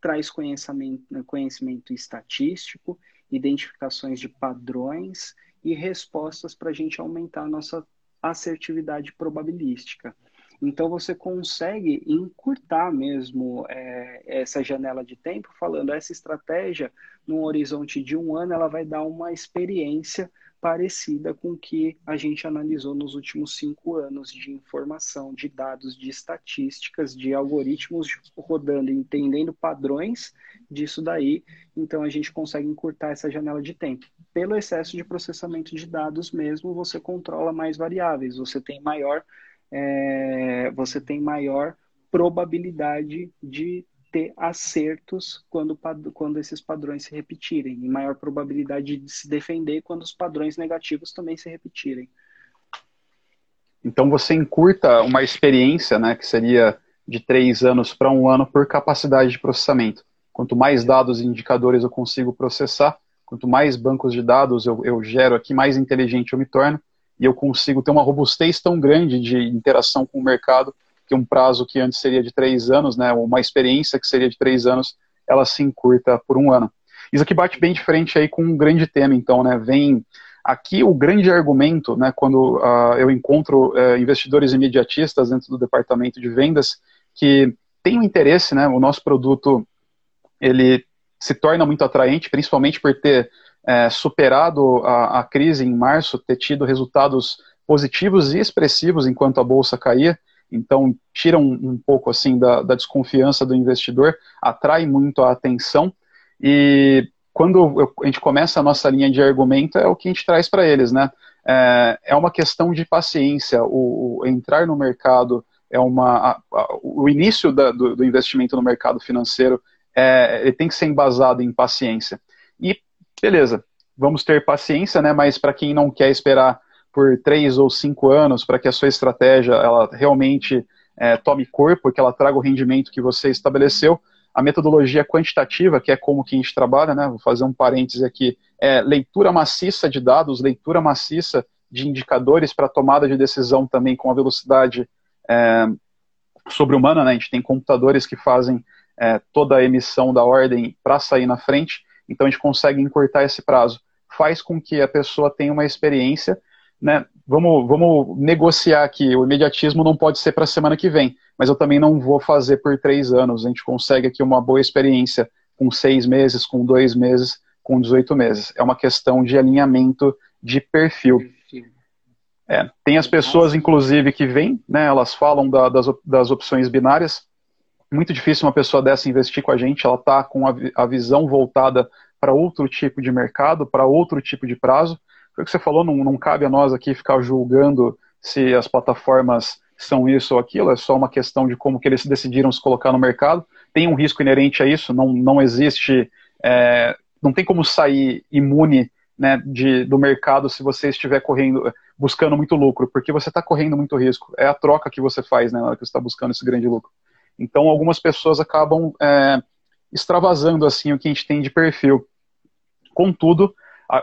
Traz conhecimento, conhecimento estatístico, identificações de padrões e respostas para a gente aumentar a nossa assertividade probabilística. Então você consegue encurtar mesmo é, essa janela de tempo, falando essa estratégia num horizonte de um ano, ela vai dar uma experiência parecida com o que a gente analisou nos últimos cinco anos de informação, de dados, de estatísticas, de algoritmos rodando, entendendo padrões disso daí. Então a gente consegue encurtar essa janela de tempo. Pelo excesso de processamento de dados mesmo, você controla mais variáveis, você tem maior é, você tem maior probabilidade de ter acertos quando, quando esses padrões se repetirem, e maior probabilidade de se defender quando os padrões negativos também se repetirem.
Então você encurta uma experiência, né, que seria de três anos para um ano por capacidade de processamento. Quanto mais dados e indicadores eu consigo processar, quanto mais bancos de dados eu, eu gero aqui, mais inteligente eu me torno, e eu consigo ter uma robustez tão grande de interação com o mercado que um prazo que antes seria de três anos, né, uma experiência que seria de três anos, ela se encurta por um ano. Isso aqui bate bem de frente aí com um grande tema, então, né, vem aqui o grande argumento, né, quando uh, eu encontro uh, investidores imediatistas dentro do departamento de vendas que têm um interesse, né, o nosso produto ele se torna muito atraente, principalmente por ter é, superado a, a, crise em março, ter tido resultados positivos e expressivos enquanto a bolsa caía, então tira um, um pouco assim da, da, desconfiança do investidor, atrai muito a atenção e quando eu, a gente começa a nossa linha de argumento é o que a gente traz para eles, né? É, é, uma questão de paciência. O, o, entrar no mercado é uma a, a, o início da, do, do, investimento no mercado financeiro é, ele tem que ser embasado em paciência. E beleza, vamos ter paciência, né? Mas para quem não quer esperar por três ou cinco anos para que a sua estratégia ela realmente é, tome corpo, que ela traga o rendimento que você estabeleceu, a metodologia quantitativa, que é como que a gente trabalha, né? Vou fazer um parêntese aqui, é leitura maciça de dados, leitura maciça de indicadores para tomada de decisão também com a velocidade é, sobre-humana, né? A gente tem computadores que fazem é, toda a emissão da ordem para sair na frente. Então a gente consegue encurtar esse prazo. Faz com que a pessoa tenha uma experiência, né? Vamos, vamos negociar aqui. O imediatismo não pode ser para a semana que vem, mas eu também não vou fazer por três anos. A gente consegue aqui uma boa experiência com seis meses, com dois meses, com 18 meses. É uma questão de alinhamento de perfil. É, tem as pessoas, inclusive, que vêm, né, elas falam da, das, das opções binárias, muito difícil uma pessoa dessa investir com a gente, ela está com a, a, visão voltada para outro tipo de mercado, para outro tipo de prazo. Foi o que você falou, não, não cabe a nós aqui ficar julgando se as plataformas são isso ou aquilo, é só uma questão de como que eles decidiram se colocar no mercado. Tem um risco inerente a isso, não, não existe, é, não tem como sair imune né, de, do mercado se você estiver correndo, buscando muito lucro, porque você está correndo muito risco. É a troca que você faz né, na hora que você está buscando esse grande lucro. Então, algumas pessoas acabam é, extravasando assim o que a gente tem de perfil. Contudo,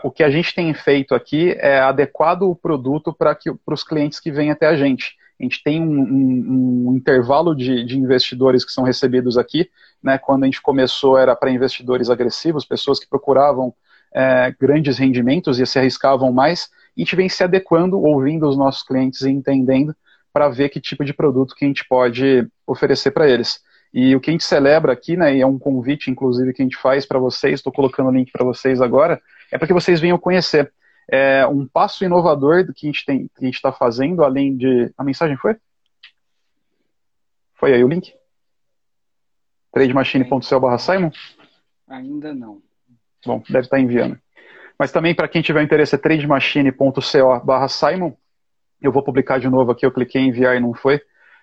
o que a gente tem feito aqui é adequado o produto para os clientes que vêm até a gente. A gente tem um, um, um intervalo de, de, investidores que são recebidos aqui. Né, quando a gente começou era para investidores agressivos, pessoas que procuravam é, grandes rendimentos e se arriscavam mais. A gente vem se adequando, ouvindo os nossos clientes e entendendo para ver que tipo de produto que a gente pode oferecer para eles. E o que a gente celebra aqui, né, e é um convite, inclusive, que a gente faz para vocês, estou colocando o link para vocês agora, é para que vocês venham conhecer. É um passo inovador do que a gente está fazendo, além de. A mensagem foi? Foi aí o link? trademachine.co barra Simon?
Ainda não.
Bom, deve estar tá enviando. Mas também, para quem tiver interesse, é trademachine.co barra Simon. Eu vou publicar de novo aqui, eu cliquei em enviar e não foi.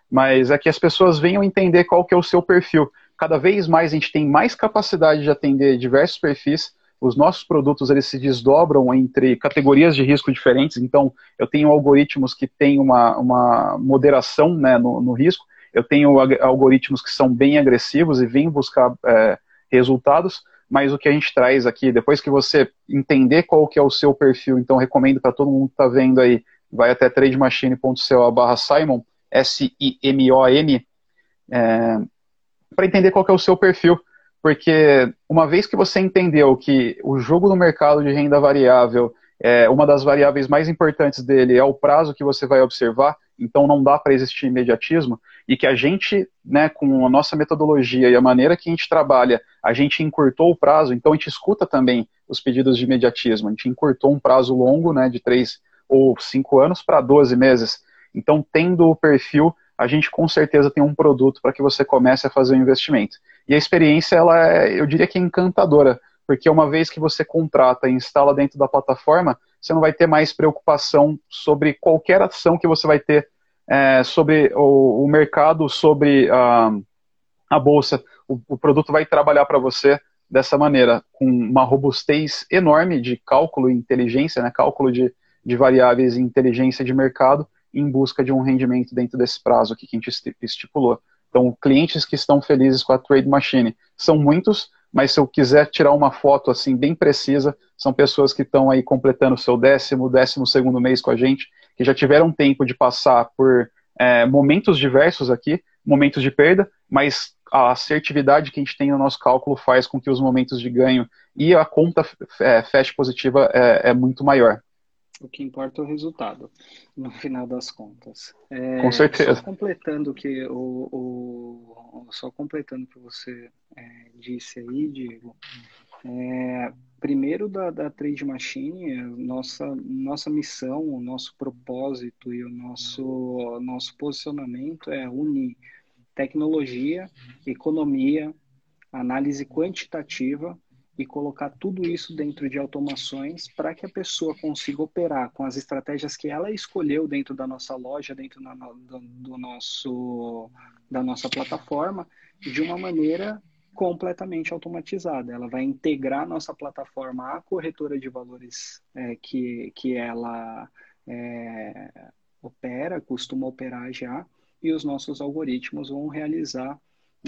Mas é que as pessoas venham entender qual que é o seu perfil. Cada vez mais a gente tem mais capacidade de atender diversos perfis. Os nossos produtos eles se desdobram entre categorias de risco diferentes. Então, eu tenho algoritmos que têm uma, uma moderação né, no, no risco. eu tenho algoritmos que são bem agressivos e vêm buscar é, resultados, mas o que a gente traz aqui, depois que você entender qual que é o seu perfil, então recomendo para todo mundo que está vendo aí, vai até trademachine.co barra Simon, S-I-M-O-N, é, para entender qual que é o seu perfil, porque uma vez que você entendeu que o jogo no mercado de renda variável, é, uma das variáveis mais importantes dele é o prazo que você vai observar, então não dá para existir imediatismo, e que a gente, né, com a nossa metodologia e a maneira que a gente trabalha, a gente encurtou o prazo, então a gente escuta também os pedidos de imediatismo, a gente encurtou um prazo longo, né, de três ou cinco anos para 12 meses. Então, tendo o perfil, a gente com certeza tem um produto para que você comece a fazer o investimento. E a experiência, ela é, eu diria que é encantadora, porque uma vez que você contrata e instala dentro da plataforma, você não vai ter mais preocupação sobre qualquer ação que você vai ter é, sobre o, o, mercado, sobre a, a bolsa. O, o produto vai trabalhar para você dessa maneira, com uma robustez enorme de cálculo e inteligência, né, cálculo de, de variáveis e inteligência de mercado, em busca de um rendimento dentro desse prazo que a gente estipulou. Então, clientes que estão felizes com a Trade Machine são muitos, mas se eu quiser tirar uma foto assim bem precisa, são pessoas que estão aí completando o seu décimo, décimo segundo mês com a gente, que já tiveram tempo de passar por é, momentos diversos aqui, momentos de perda, mas a assertividade que a gente tem no nosso cálculo faz com que os momentos de ganho e a conta é, feche positiva é, é muito maior.
O que importa é o resultado, no final das contas. É,
Com certeza.
Só completando que o, o só completando o que você é, disse aí, Diego. É, primeiro da, da Trade Machine, nossa nossa missão, o nosso propósito e o nosso nosso posicionamento é unir tecnologia, economia, análise quantitativa e colocar tudo isso dentro de automações para que a pessoa consiga operar com as estratégias que ela escolheu dentro da nossa loja, dentro do, do nosso, da nossa plataforma, de uma maneira completamente automatizada. Ela vai integrar nossa plataforma à corretora de valores é, que, que ela é, opera, costuma operar já, e os nossos algoritmos vão realizar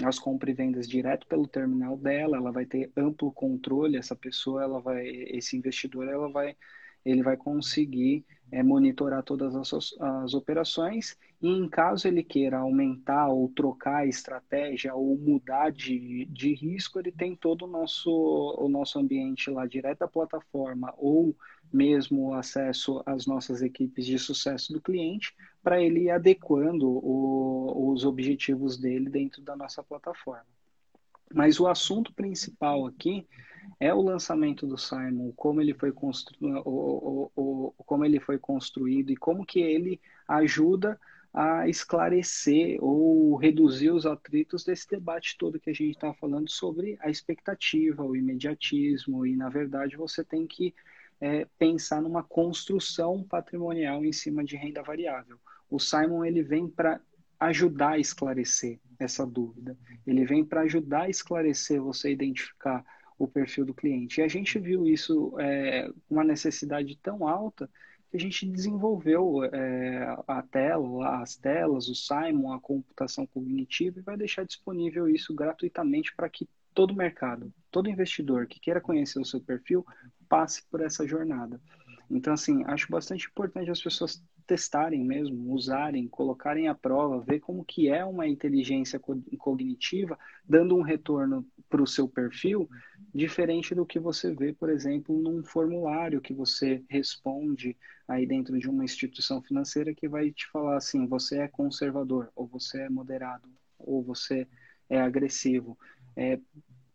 as compras e vendas direto pelo terminal dela, ela vai ter amplo controle, essa pessoa, ela vai, esse investidor, ela vai, ele vai conseguir é, monitorar todas as, as operações e em caso ele queira aumentar ou trocar a estratégia ou mudar de, de risco, ele tem todo o nosso, o nosso ambiente lá direto da plataforma ou mesmo acesso às nossas equipes de sucesso do cliente para ele ir adequando o, os objetivos dele dentro da nossa plataforma. Mas o assunto principal aqui é o lançamento do Simon, como ele foi, constru... o, o, o, como ele foi construído e como que ele ajuda a esclarecer ou reduzir os atritos desse debate todo que a gente está falando sobre a expectativa, o imediatismo, e na verdade você tem que é, pensar numa construção patrimonial em cima de renda variável. O Simon ele vem para ajudar a esclarecer essa dúvida. Ele vem para ajudar a esclarecer você identificar o perfil do cliente. E a gente viu isso é, uma necessidade tão alta que a gente desenvolveu é, a tela, as telas, o Simon, a computação cognitiva e vai deixar disponível isso gratuitamente para que todo mercado, todo investidor que queira conhecer o seu perfil passe por essa jornada. Então, assim, acho bastante importante as pessoas testarem mesmo, usarem, colocarem à prova, ver como que é uma inteligência cognitiva, dando um retorno para o seu perfil, diferente do que você vê, por exemplo, num formulário que você responde aí dentro de uma instituição financeira que vai te falar assim, você é conservador, ou você é moderado, ou você é agressivo. É,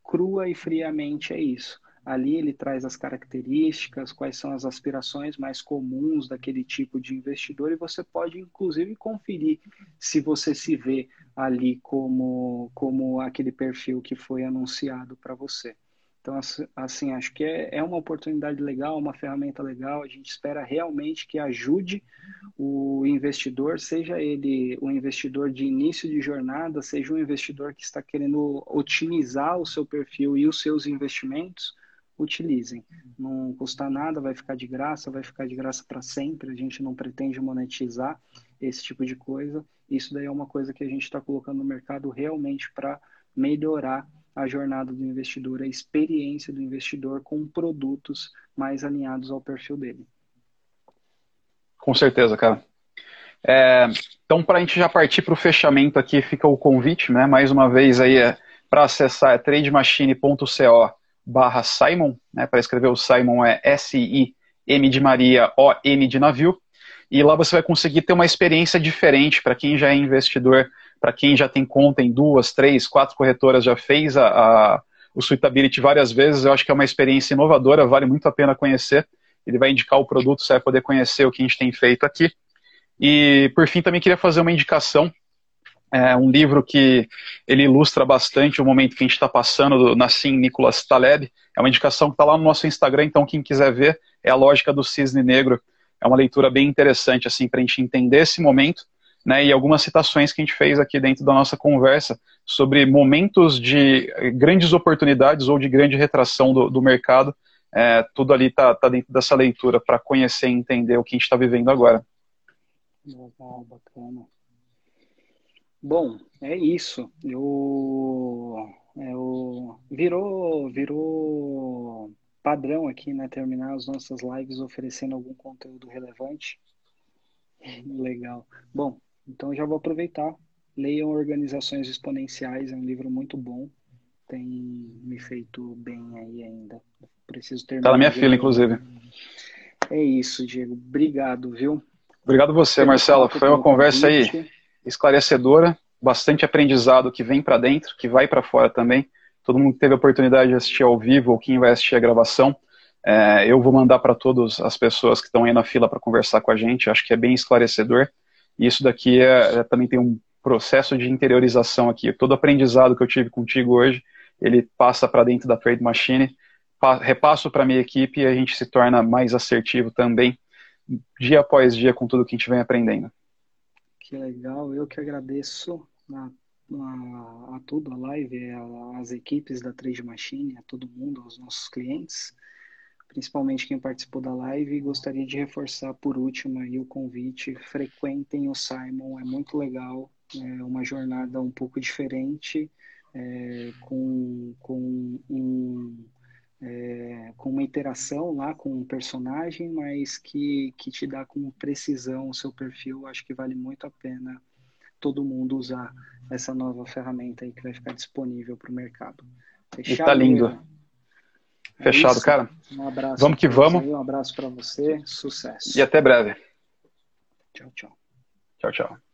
crua e friamente é isso. Ali ele traz as características, quais são as aspirações mais comuns daquele tipo de investidor e você pode inclusive conferir se você se vê ali como, como aquele perfil que foi anunciado para você. Então, assim, acho que é, é uma oportunidade legal, uma ferramenta legal. A gente espera realmente que ajude o investidor, seja ele um investidor de início de jornada, seja um investidor que está querendo otimizar o seu perfil e os seus investimentos, utilizem. Não custa nada, vai ficar de graça, vai ficar de graça para sempre. A gente não pretende monetizar esse tipo de coisa. Isso daí é uma coisa que a gente está colocando no mercado realmente para melhorar a jornada do investidor, a experiência do investidor com produtos mais alinhados ao perfil dele.
Com certeza, cara. É, então, para a gente já partir para o fechamento aqui, fica o convite, né? Mais uma vez aí é para acessar é trademachine.co barra Simon, né? Para escrever o Simon é S-I-M de Maria, O-M de navio. E lá você vai conseguir ter uma experiência diferente para quem já é investidor, para quem já tem conta em duas, três, quatro corretoras, já fez a, a, o Suitability várias vezes. Eu acho que é uma experiência inovadora, vale muito a pena conhecer. Ele vai indicar o produto, você vai poder conhecer o que a gente tem feito aqui. E, por fim, também queria fazer uma indicação é um livro que ele ilustra bastante o momento que a gente está passando do Nassim Nicolas Taleb. É uma indicação que está lá no nosso Instagram, então quem quiser ver é a lógica do cisne negro é uma leitura bem interessante assim para a gente entender esse momento, né? E algumas citações que a gente fez aqui dentro da nossa conversa sobre momentos de grandes oportunidades ou de grande retração do, do mercado. É, tudo ali está tá dentro dessa leitura para conhecer e entender o que a gente está vivendo agora.
Legal, bacana. Bom, é isso. Eu, eu virou virou padrão aqui, né? Terminar as nossas lives oferecendo algum conteúdo relevante. Legal. Bom, então já vou aproveitar. Leiam Organizações Exponenciais, é um livro muito bom. Tem me feito bem aí ainda. Preciso terminar.
Tá na minha fila, inclusive.
É isso, Diego. Obrigado, viu?
Obrigado você, Marcelo. Foi uma conversa aí esclarecedora, bastante aprendizado que vem para dentro, que vai para fora também todo mundo que teve a oportunidade de assistir ao vivo ou quem vai assistir a gravação, é, eu vou mandar para todas as pessoas que estão aí na fila para conversar com a gente. Acho que é bem esclarecedor. E isso daqui é, é, também tem um processo de interiorização aqui. Todo aprendizado que eu tive contigo hoje, ele passa para dentro da Trade Machine, repasso para minha equipe e a gente se torna mais assertivo também, dia após dia, com tudo que a gente vem aprendendo.
Que legal, eu que agradeço a a, a tudo, a live, as equipes da Trade Machine, a todo mundo, aos nossos clientes, principalmente quem participou da live. E gostaria de reforçar por último aí o convite: frequentem o Simon, é muito legal, é uma jornada um pouco diferente, é, com, com um. É, com uma interação lá com um personagem, mas que, que te dá com precisão o seu perfil, acho que vale muito a pena todo mundo usar essa nova ferramenta aí que vai ficar disponível para o mercado.
Fechado, tá lindo. É Fechado, isso. cara.
Um abraço.
Vamos que vamos.
um abraço para você. Sucesso.
E até breve.
Tchau, tchau.
Tchau, tchau.